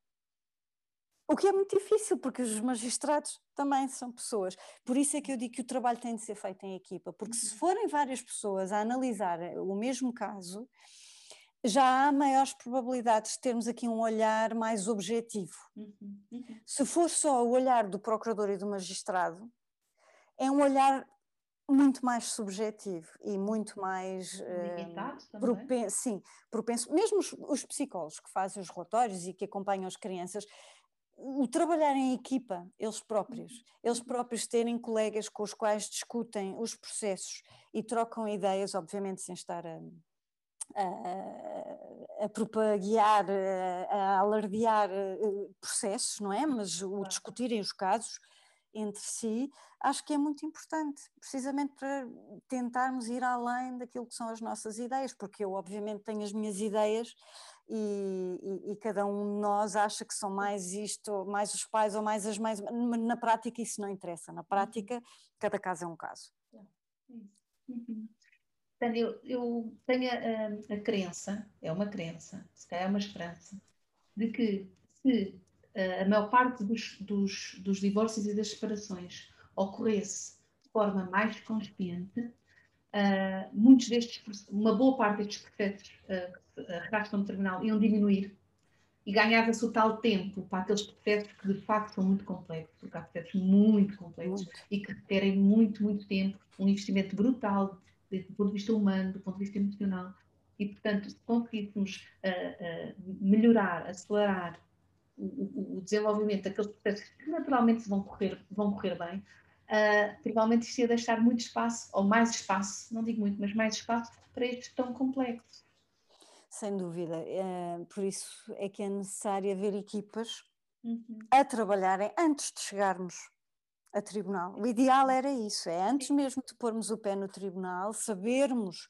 O que é muito difícil, porque os magistrados também são pessoas. Por isso é que eu digo que o trabalho tem de ser feito em equipa, porque se uhum. forem várias pessoas a analisar o mesmo caso, já há maiores probabilidades de termos aqui um olhar mais objetivo. Uhum. Uhum. Se for só o olhar do procurador e do magistrado, é um olhar muito mais subjetivo e muito mais limitado uh, propenso, sim, propenso, mesmo os, os, psicólogos que fazem os relatórios e que acompanham as crianças, o trabalhar em equipa, eles próprios, uhum. eles uhum. próprios terem colegas com os quais discutem os processos e trocam ideias, obviamente sem estar a, a, a propaguear, a, a alardear eh, processos, não é? Mas o discutirem os casos entre si, acho que é muito importante, precisamente para tentarmos ir além daquilo que são as nossas ideias, porque eu obviamente tenho as minhas ideias e, e, e, cada um de nós acha que são mais isto, mais os pais ou mais as mães, mas na prática isso não interessa, na uhum. prática cada caso é um caso. Uhum. Portanto, eu, eu tenho a, a, crença, é uma crença, se calhar é uma esperança, de que se a maior parte dos, dos, dos divórcios e das separações ocorresse de forma mais consciente, uh, muitos destes, uma boa parte destes processos uh, que se arrastam no tribunal iam diminuir e ganhava-se o tal tempo para aqueles processos que de facto são muito complexos, porque há processos muito complexos muito. e que requerem muito, muito tempo, um investimento brutal do ponto de vista humano, do ponto de vista emocional. E, portanto, se conseguíssemos uh, uh, melhorar, acelerar o, o, o, desenvolvimento daqueles processos que naturalmente vão correr, vão correr bem, uh, provavelmente isto ia deixar muito espaço, ou mais espaço, não digo muito, mas mais espaço para estes tão complexos. Sem dúvida. É, por isso é que é necessário haver equipas uhum. a trabalharem antes de chegarmos a tribunal. O ideal era isso, é antes mesmo de pormos o pé no tribunal, sabermos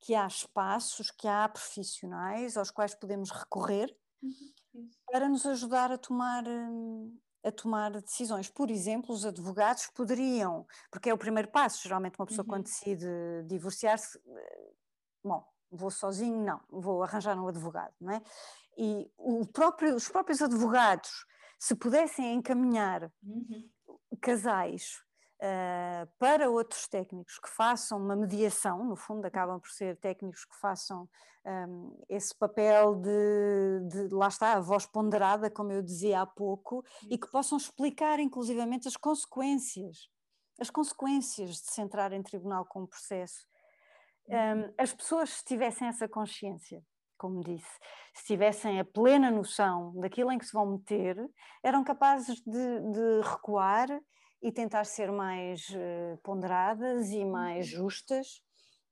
que há espaços, que há profissionais aos quais podemos recorrer uhum. para nos ajudar a tomar hum, a tomar decisões. Por exemplo, os advogados poderiam, porque é o primeiro passo, geralmente uma pessoa uhum. quando decide divorciar-se, eh, bom, vou sozinho, não, vou arranjar um advogado, não é? E próprio, os próprios advogados, se pudessem encaminhar uhum casais uh, para outros técnicos que façam uma mediação, no fundo, acabam por ser técnicos que façam um, esse papel de, de, lá está, a voz ponderada, como eu dizia há pouco, e que possam explicar, inclusivamente, as consequências, as consequências de se entrar em tribunal com o processo. Um, as pessoas, se tivessem essa consciência, como disse, se tivessem a plena noção daquilo em que se vão meter, eram capazes de, de recuar e tentar ser mais uh, ponderadas e mais uhum. justas,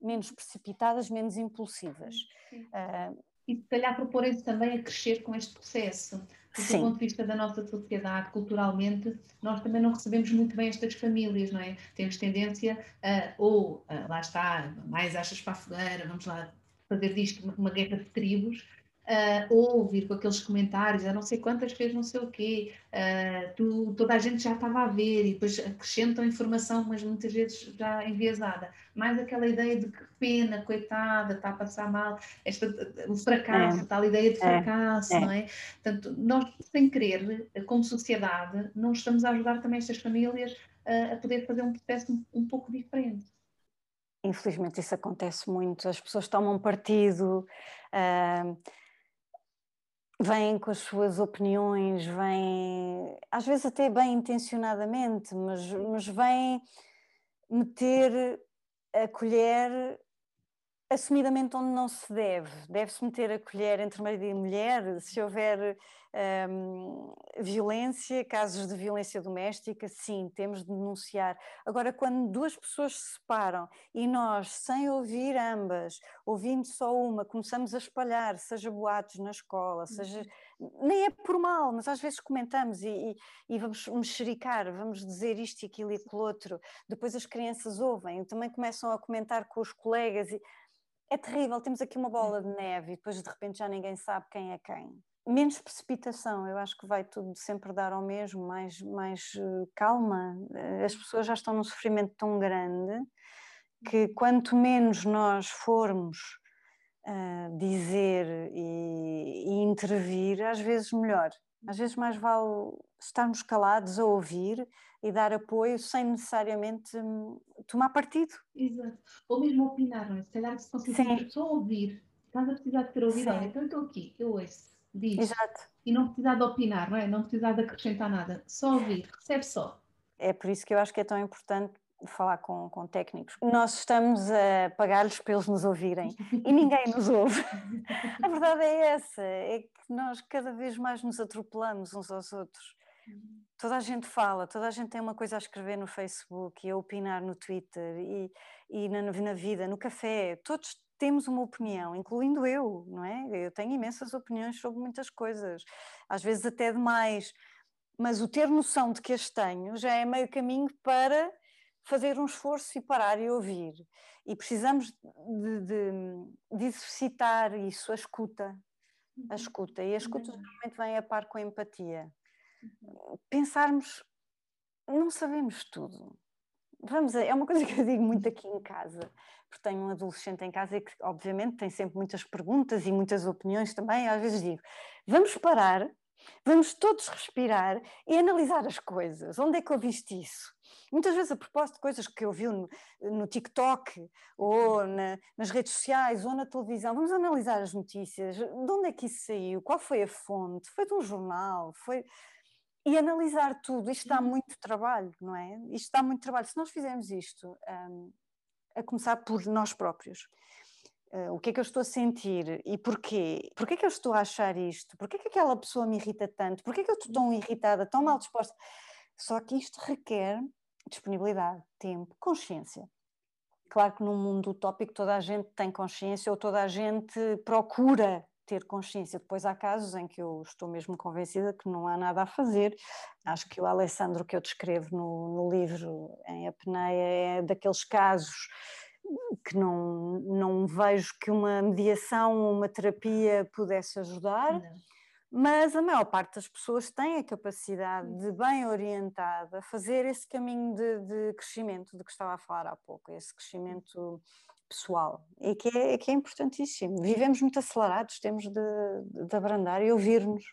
menos precipitadas, menos impulsivas. Uh, e se calhar proporem-se também a crescer com este processo. Porque, do ponto de vista da nossa sociedade, culturalmente, nós também não recebemos muito bem estas famílias, não é? Temos tendência a, ou, a, lá está, mais achas para a fogueira, vamos lá fazer disto uma guerra de tribos, uh, ou ouvir com aqueles comentários, a não sei quantas vezes não sei o quê, uh, tu, toda a gente já estava a ver e depois acrescentam informação, mas muitas vezes já enviesada. Mais aquela ideia de que pena, coitada, está a passar mal, esta, o fracasso, é. tal ideia de é. fracasso, é. não é? Portanto, nós, sem querer, como sociedade, não estamos a ajudar também estas famílias uh, a poder fazer um processo um, um pouco diferente. Infelizmente isso acontece muito, as pessoas tomam partido, uh, vêm com as suas opiniões, vêm, às vezes até bem intencionadamente, mas, mas vêm meter a colher assumidamente onde não se deve. Deve-se meter a colher entre marido e mulher, se houver um, violência, casos de violência doméstica, sim, temos de denunciar. Agora, quando duas pessoas se separam e nós, sem ouvir ambas, ouvindo só uma, começamos a espalhar, seja boatos na escola, seja. Uhum. Nem é por mal, mas às vezes comentamos e, e, e vamos mexericar, vamos dizer isto e aquilo e aquilo outro. Depois as crianças ouvem, também começam a comentar com os colegas e é terrível, temos aqui uma bola de neve e depois de repente já ninguém sabe quem é quem. Menos precipitação, eu acho que vai tudo sempre dar ao mesmo, mais, mais uh, calma. Eh, as pessoas já estão num sofrimento tão grande que quanto menos nós formos uh, dizer e, e intervir, às vezes melhor. Às vezes mais vale estarmos calados a ouvir e dar apoio sem necessariamente hum, tomar partido. Exato. Ou mesmo opinar, não é? Se calhar se conseguir só ouvir, estás a precisar de ter ouvido, então eu estou aqui, eu ouço, diz. Exato. E não precisar de opinar, não é? Não precisar de acrescentar nada, só ouvir, recebe só. É por isso que eu acho que é tão importante falar com, com técnicos. Nós estamos a pagar-lhes para eles nos ouvirem e ninguém nos ouve. A verdade é essa, é que nós cada vez mais nos atropelamos uns aos outros. Toda a gente fala, toda a gente tem uma coisa a escrever no Facebook e a opinar no Twitter e, e na, na vida, no café. Todos temos uma opinião, incluindo eu, não é? Eu tenho imensas opiniões sobre muitas coisas, às vezes até demais. Mas o ter noção de que as tenho já é meio caminho para fazer um esforço e parar e ouvir. E precisamos de, de, de exercitar isso, a escuta. A uhum. escuta. E a escuta geralmente vem a par com a empatia. Uhum. Pensarmos, não sabemos tudo. Vamos, é uma coisa que eu digo muito aqui em casa, porque tenho um adolescente em casa e que, obviamente, tem sempre muitas perguntas e muitas opiniões também. Às vezes digo: vamos parar, vamos todos respirar e analisar as coisas. Onde é que eu viste isso? Muitas vezes a propósito de coisas que eu vi no, no TikTok ou na, nas redes sociais ou na televisão, vamos analisar as notícias, de onde é que isso saiu, qual foi a fonte, foi de um jornal, foi... E analisar tudo, isto dá muito trabalho, não é? Isto dá muito trabalho. Se nós fizermos isto, um, a começar por nós próprios, Uh, o que é que eu estou a sentir e porquê? Porquê é que eu estou a achar isto? Porquê é que aquela pessoa me irrita tanto? Porquê é que eu estou tão irritada, tão mal disposta? Só que isto requer disponibilidade, tempo, consciência. Claro que num mundo utópico toda a gente tem consciência ou toda a gente procura ter consciência. Depois há casos em que eu estou mesmo convencida que não há nada a fazer. Acho que o Alessandro que eu descrevo no, no livro em apneia é daqueles casos que não, não vejo que uma mediação, uma terapia pudesse ajudar. Não mas a maior parte das pessoas tem a capacidade de, bem orientada, fazer esse caminho de, de crescimento de que estava a falar há pouco, esse crescimento pessoal, e que é, que é importantíssimo. Vivemos muito acelerados, temos de, de abrandar e ouvir-nos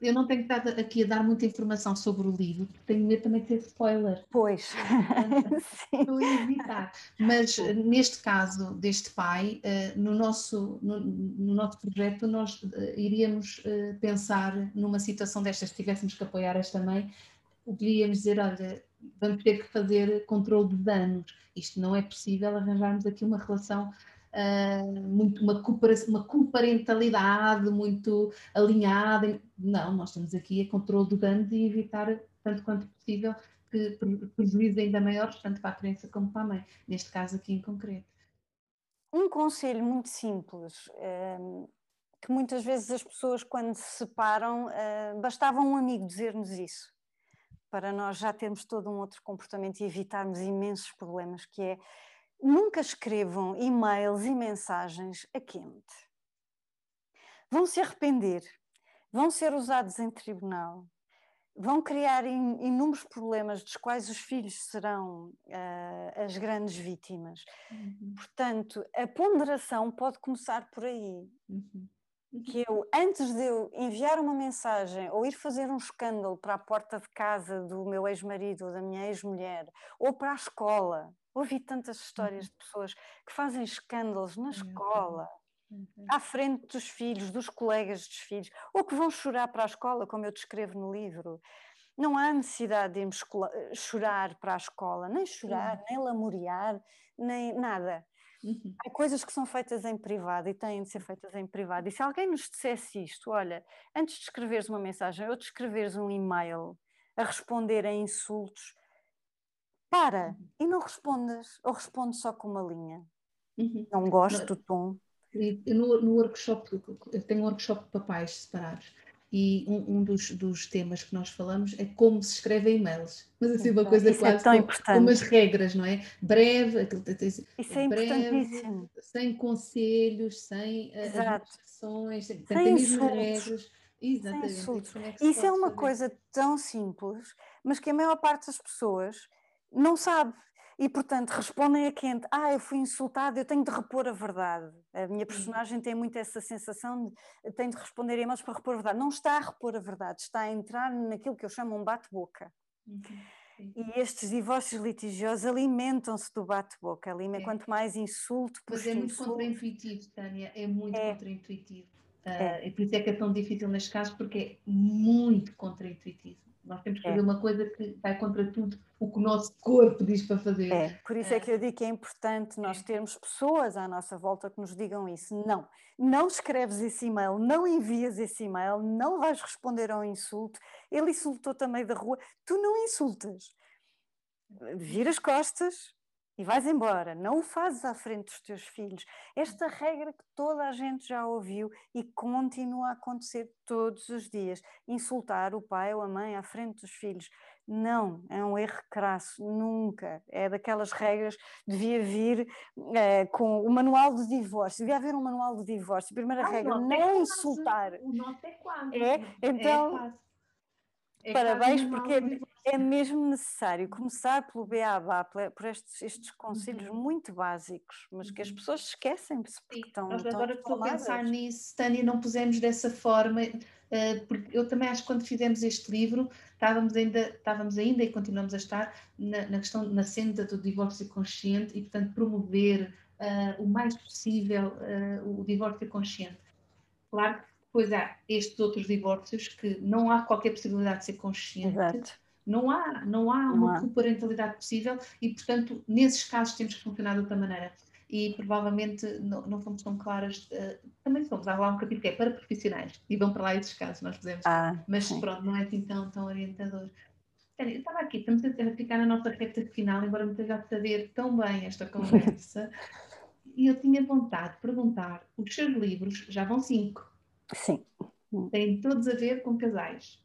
eu não tenho estado aqui a dar muita informação sobre o livro, porque tenho medo também de ter spoiler. Pois. Estou a evitar. Mas neste caso deste pai, eh, no nosso, no, no nosso projeto, nós eh, iríamos eh, pensar numa situação destas, se tivéssemos que apoiar esta mãe, poderíamos dizer, olha, vamos ter que fazer controle de danos. Isto não é possível arranjarmos aqui uma relação uh, muito uma, uma comparentalidade muito alinhada. Não, nós estamos aqui a controle do dano e evitar, tanto quanto possível, que prejuízos ainda maiores, tanto para a criança como para a mãe, neste caso aqui em concreto. Um conselho muito simples, um, que muitas vezes as pessoas, quando se separam, uh, bastava um amigo dizer-nos isso, para nós já termos todo um outro comportamento e evitarmos imensos problemas, que é Nunca escrevam e-mails e mensagens a quente. Vão se arrepender, vão ser usados em tribunal, vão criar in, inúmeros problemas dos quais os filhos serão uh, as grandes vítimas. Uhum. Portanto, a ponderação pode começar por aí. Uhum. Que eu, antes de eu enviar uma mensagem ou ir fazer um escândalo para a porta de casa do meu ex-marido ou da minha ex-mulher, ou para a escola, Ouvi tantas histórias uhum. de pessoas que fazem escândalos na escola, uhum. à frente dos filhos, dos colegas dos filhos, ou que vão chorar para a escola, como eu descrevo no livro. Não há necessidade de irmos chorar para a escola, nem chorar, uhum. nem lamorear, nem nada. Uhum. Há coisas que são feitas em privado e têm de ser feitas em privado. E se alguém nos dissesse isto, olha, antes de escreveres uma mensagem ou de escreveres um e-mail a responder a insultos, para uhum. e não respondas, ou responde só com uma linha. Uhum. Não gosto do tom. No, no workshop, eu tenho um workshop de papais separados e um, um dos, dos, temas que nós falamos é como se escreve e-mails. Mas assim, uma coisa Isso é quase é tão com, importante. com umas regras, não é? Breve, aquilo Isso é breve, sem conselhos, sem uh, instruções, sem, sem regras. Exatamente. É Isso é uma fazer? coisa tão simples, mas que a maior parte das pessoas não sabe. E, portanto, respondem a quente: Ah, eu fui insultado, eu tenho de repor a verdade. A minha personagem tem muito essa sensação de tenho de responder a e-mails para repor a verdade. Não está a repor a verdade, está a entrar naquilo que eu chamo um bate-boca. Uhum. E estes divórcios litigiosos alimentam-se do bate-boca. É. Quanto mais insulto, Mas é muito contra-intuitivo, Tânia, é muito é. contra-intuitivo. Uh, é. E por isso é que é tão difícil neste caso, porque é muito contra-intuitivo. Nós temos que é. fazer uma coisa que vai contra tudo o que o nosso corpo diz para fazer. É, por isso é, é que eu digo que é importante nós é. termos pessoas à nossa volta que nos digam isso. Não, não escreves esse e-mail, não envias esse e-mail, não vais responder ao insulto. Ele insultou também da rua, tu não insultas. Vira as costas, e vais embora, não o fazes à frente dos teus filhos. Esta regra que toda a gente já ouviu e continua a acontecer todos os dias. Insultar o pai ou a mãe à frente dos filhos. Não, é um erro crasso, nunca. É daquelas regras, devia vir é, com o manual de divórcio, devia haver um manual de divórcio. Primeira ah, regra, não é insultar. O nosso é quase. É, então. É é Parabéns, porque é, é, mesmo necessário começar pelo beabá, por estes, estes conselhos uhum. muito básicos, mas que as uhum. pessoas esquecem-se porque estão. Nós agora estou a pensar nisso, Tânia, não pusemos dessa forma, uh, porque eu também acho que quando fizemos este livro estávamos ainda, estávamos ainda e continuamos a estar na, na questão, na senda do divórcio consciente e, portanto, promover uh, o mais possível uh, o divórcio consciente. Claro que Pois há estes outros divórcios que não há qualquer possibilidade de ser consciente. Exato. Não há, não há uma não coparentalidade possível e, portanto, nesses casos temos que funcionar de outra maneira. E provavelmente não, não fomos tão claras. Uh, também somos. Há lá um capítulo que é para profissionais e vão para lá esses casos, nós fizemos. Ah, Mas sim. pronto, não é assim tão, tão orientador. Eu estava aqui, estamos a ficar na nossa reta final, embora me esteja a saber tão bem esta conversa. e eu tinha vontade de perguntar: os seus livros já vão cinco. Sim. Têm todos a ver com casais.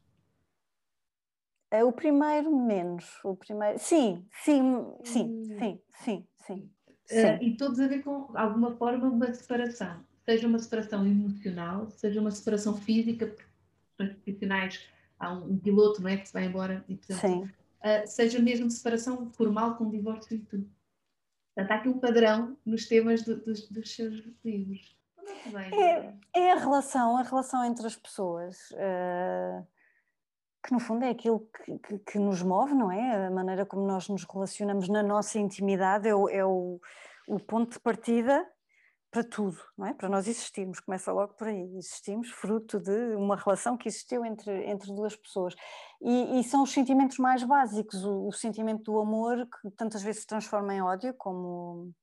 É o primeiro menos, o primeiro. Sim, sim, sim, hum. sim, sim, sim. Uh, e todos a ver com alguma forma uma separação, seja uma separação emocional, seja uma separação física, porque profissionais há um, um, piloto, não é, que se vai embora e portanto, uh, seja mesmo separação formal com divórcio e tudo. Portanto, há aqui um padrão nos temas do, dos, dos seus livros. É, é, a relação, a relação entre as pessoas, uh, que no fundo é aquilo que, que, que, nos move, não é? A maneira como nós nos relacionamos na nossa intimidade é o, é o, o ponto de partida para tudo, não é? Para nós existirmos, começa logo por aí, existimos fruto de uma relação que existiu entre, entre duas pessoas. E, e são os sentimentos mais básicos, o, o, sentimento do amor que tantas vezes se transforma em ódio, como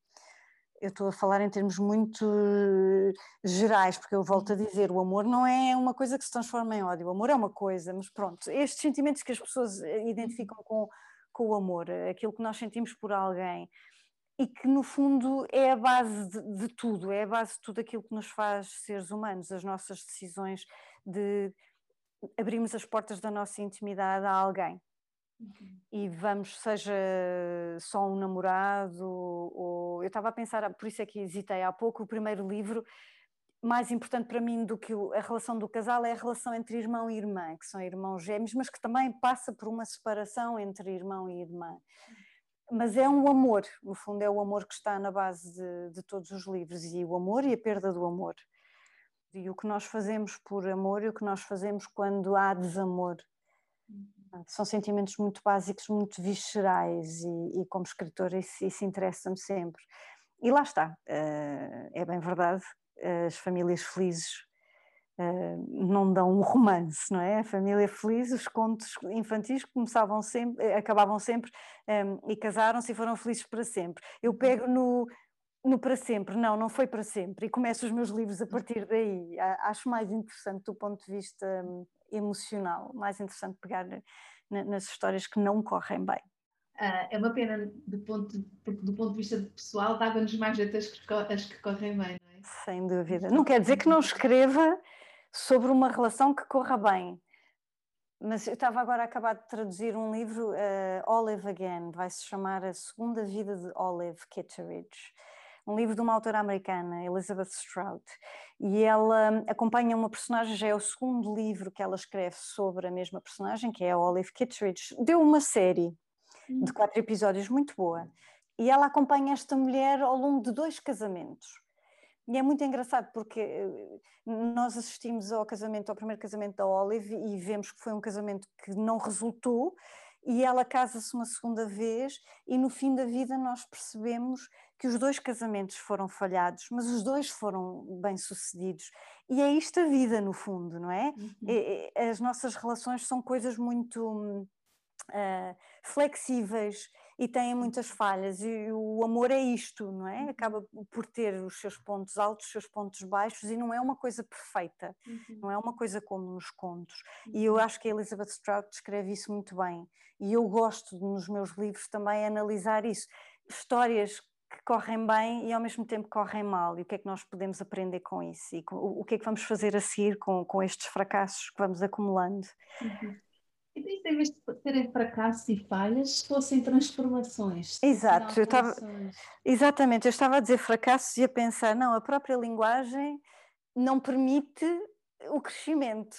eu estou a falar em termos muito eh, gerais, porque eu volto a dizer, o amor não é uma coisa que se transforma em ódio, o amor é uma coisa, mas pronto, estes sentimentos que as pessoas eh, identificam com, com o amor, aquilo que nós sentimos por alguém, e que no fundo é a base de, de tudo, é a base de tudo aquilo que nos faz seres humanos, as nossas decisões de abrirmos as portas da nossa intimidade a alguém. Uhum. E vamos, seja só um namorado, ou eu estava a pensar, por isso é que hesitei há pouco, o primeiro livro, mais importante para mim do que a relação do casal é a relação entre irmão e irmã, que são irmãos gêmeos, mas que também passa por uma separação entre irmão e irmã. Mas é um amor, no fundo, é o amor que está na base de, de todos os livros, e o amor e a perda do amor. E o que nós fazemos por amor e o que nós fazemos quando há desamor. São sentimentos muito básicos, muito viscerais e, e como escritora isso, isso interessa-me sempre. E lá está, uh, é bem verdade, as famílias felizes uh, não dão um romance, não é? A família feliz, os contos infantis começavam sempre, acabavam sempre e casaram-se e foram felizes para sempre. Eu pego no no para sempre, não, não foi para sempre, e começo os meus livros a partir daí. Acho mais interessante do ponto de vista hum, emocional, mais interessante pegar nas histórias que não correm bem. Uh, é uma pena do ponto, do ponto de vista pessoal, dava-nos mais jeito as que, as que correm bem, não é? Sem dúvida. Não quer dizer que não escreva sobre uma relação que corra bem. Mas eu estava agora a acabar de traduzir um livro, uh, Olive Again, vai se chamar A Segunda Vida de Olive Kitteridge um livro de uma autora americana, Elizabeth Strout, e ela acompanha uma personagem, já é o segundo livro que ela escreve sobre a mesma personagem, que é a Olive Kitteridge. Deu uma série de hum. quatro episódios muito boa, e ela acompanha esta mulher ao longo de dois casamentos. E é muito engraçado porque eh, nós assistimos ao casamento, ao primeiro casamento da Olive e vemos que foi um casamento que não resultou e ela casa-se uma segunda vez e no fim da vida nós percebemos que os dois casamentos foram falhados, mas os dois foram bem-sucedidos. E é isto a vida, no fundo, não é? Uhum. As nossas relações são coisas muito uh, flexíveis e têm muitas falhas, e o amor é isto, não é? Uhum. Acaba por ter os seus pontos altos, os seus pontos baixos, e não é uma coisa perfeita, uhum. não é uma coisa como nos contos. E eu uhum. acho que a Elizabeth Strout descreve isso muito bem, e eu gosto nos meus livros também analisar isso. Histórias que correm bem e ao mesmo tempo correm mal, e o que é que nós podemos aprender com isso, e o que é que vamos fazer a seguir com, com estes fracassos que vamos acumulando. Uhum. E em vez de terem fracassos e falhas, fossem transformações. Exato, eu estava, exatamente, eu estava a dizer fracassos e a pensar, não, a própria linguagem não permite o crescimento.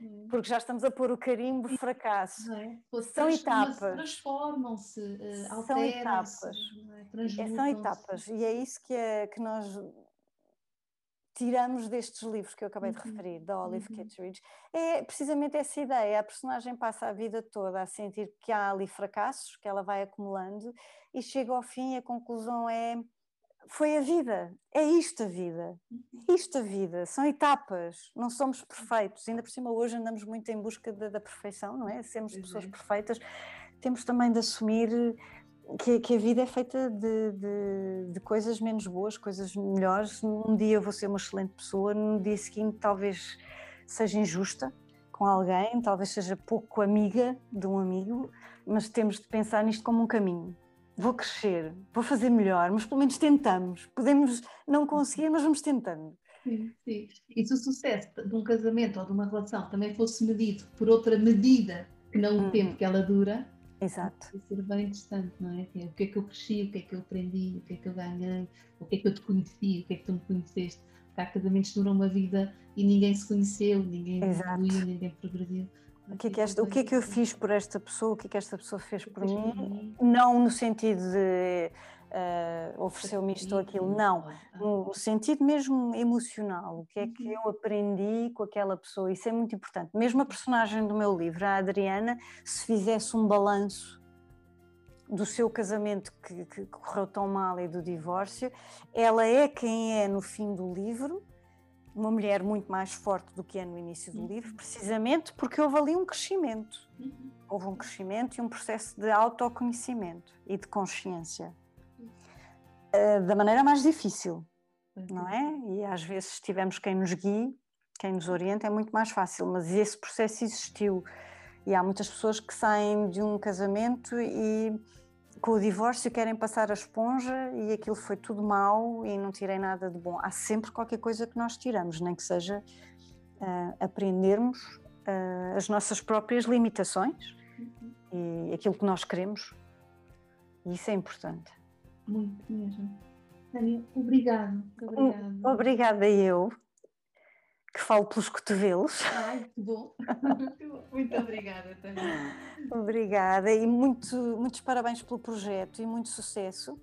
Hum. Porque já estamos a pôr o carimbo fracasso. É? São etapas. Transformam-se, uh, São etapas. É? é? São etapas. E é isso que, é, que nós tiramos destes livros que eu acabei de uhum. referir, da Olive uhum. Kitteridge, é precisamente essa ideia. A personagem passa a vida toda a sentir que há ali fracassos que ela vai acumulando e chega ao fim e a conclusão é foi a vida, é isto a vida, uhum. isto a vida, são etapas, não somos perfeitos, ainda por cima hoje andamos muito em busca da, da perfeição, não é? Sermos pessoas é. perfeitas, temos também de assumir que, que, a vida é feita de, de, de, coisas menos boas, coisas melhores. Um dia vou ser uma excelente pessoa, no dia seguinte talvez seja injusta com alguém, talvez seja pouco amiga de um amigo, mas temos de pensar nisto como um caminho. Vou crescer, vou fazer melhor, mas pelo menos tentamos. Podemos não conseguir, mas vamos tentando. Sim, sim. E se o sucesso de um casamento ou de uma relação também fosse medido por outra medida que não o hum. tempo que ela dura, Exato. Vai ser bem interessante, não é? O que é que eu cresci, o que é que eu aprendi, o que é que eu ganhei, o que é que eu te conheci, o que é que tu me conheceste. Porque há casamentos que duram uma vida e ninguém se conheceu, ninguém evoluiu, ninguém progrediu. O que, é que esta, o que é que eu fiz por esta pessoa, o que é que esta pessoa fez por mim? Não no sentido de uh, ofereceu-me isto ou aquilo, não. No sentido mesmo emocional, o que é que uhum. eu aprendi com aquela pessoa, isso é muito importante. Mesmo a personagem do meu livro, a Adriana, se fizesse um balanço do seu casamento que, que, correu tão mal e do divórcio, ela é quem é no fim do livro, uma mulher muito mais forte do que é no início do livro, uhum. precisamente porque houve ali um crescimento. Uhum. Houve um crescimento e um processo de autoconhecimento e de consciência. Eh, da maneira mais difícil, não é? E às vezes tivemos quem nos guie, quem nos orienta, é muito mais fácil, mas esse processo existiu. E há muitas pessoas que saem de um casamento e com o divórcio querem passar a esponja e aquilo foi tudo mau e não tirei nada de bom. Há sempre qualquer coisa que nós tiramos, nem que seja uh, aprendermos uh, as nossas próprias limitações uhum. e aquilo que nós queremos. E isso é importante. Muito mesmo. Tânia, obrigado. Obrigada. Obrigada eu, que falo pelos cotovelos. Ai, que bom. muito obrigada, Tânia. Obrigada e muito, muitos parabéns pelo projeto e muito sucesso.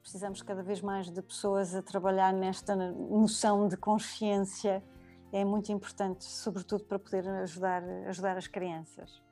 Precisamos cada vez mais de pessoas a trabalhar nesta noção de consciência. É muito importante, sobretudo para poder ajudar, ajudar as crianças.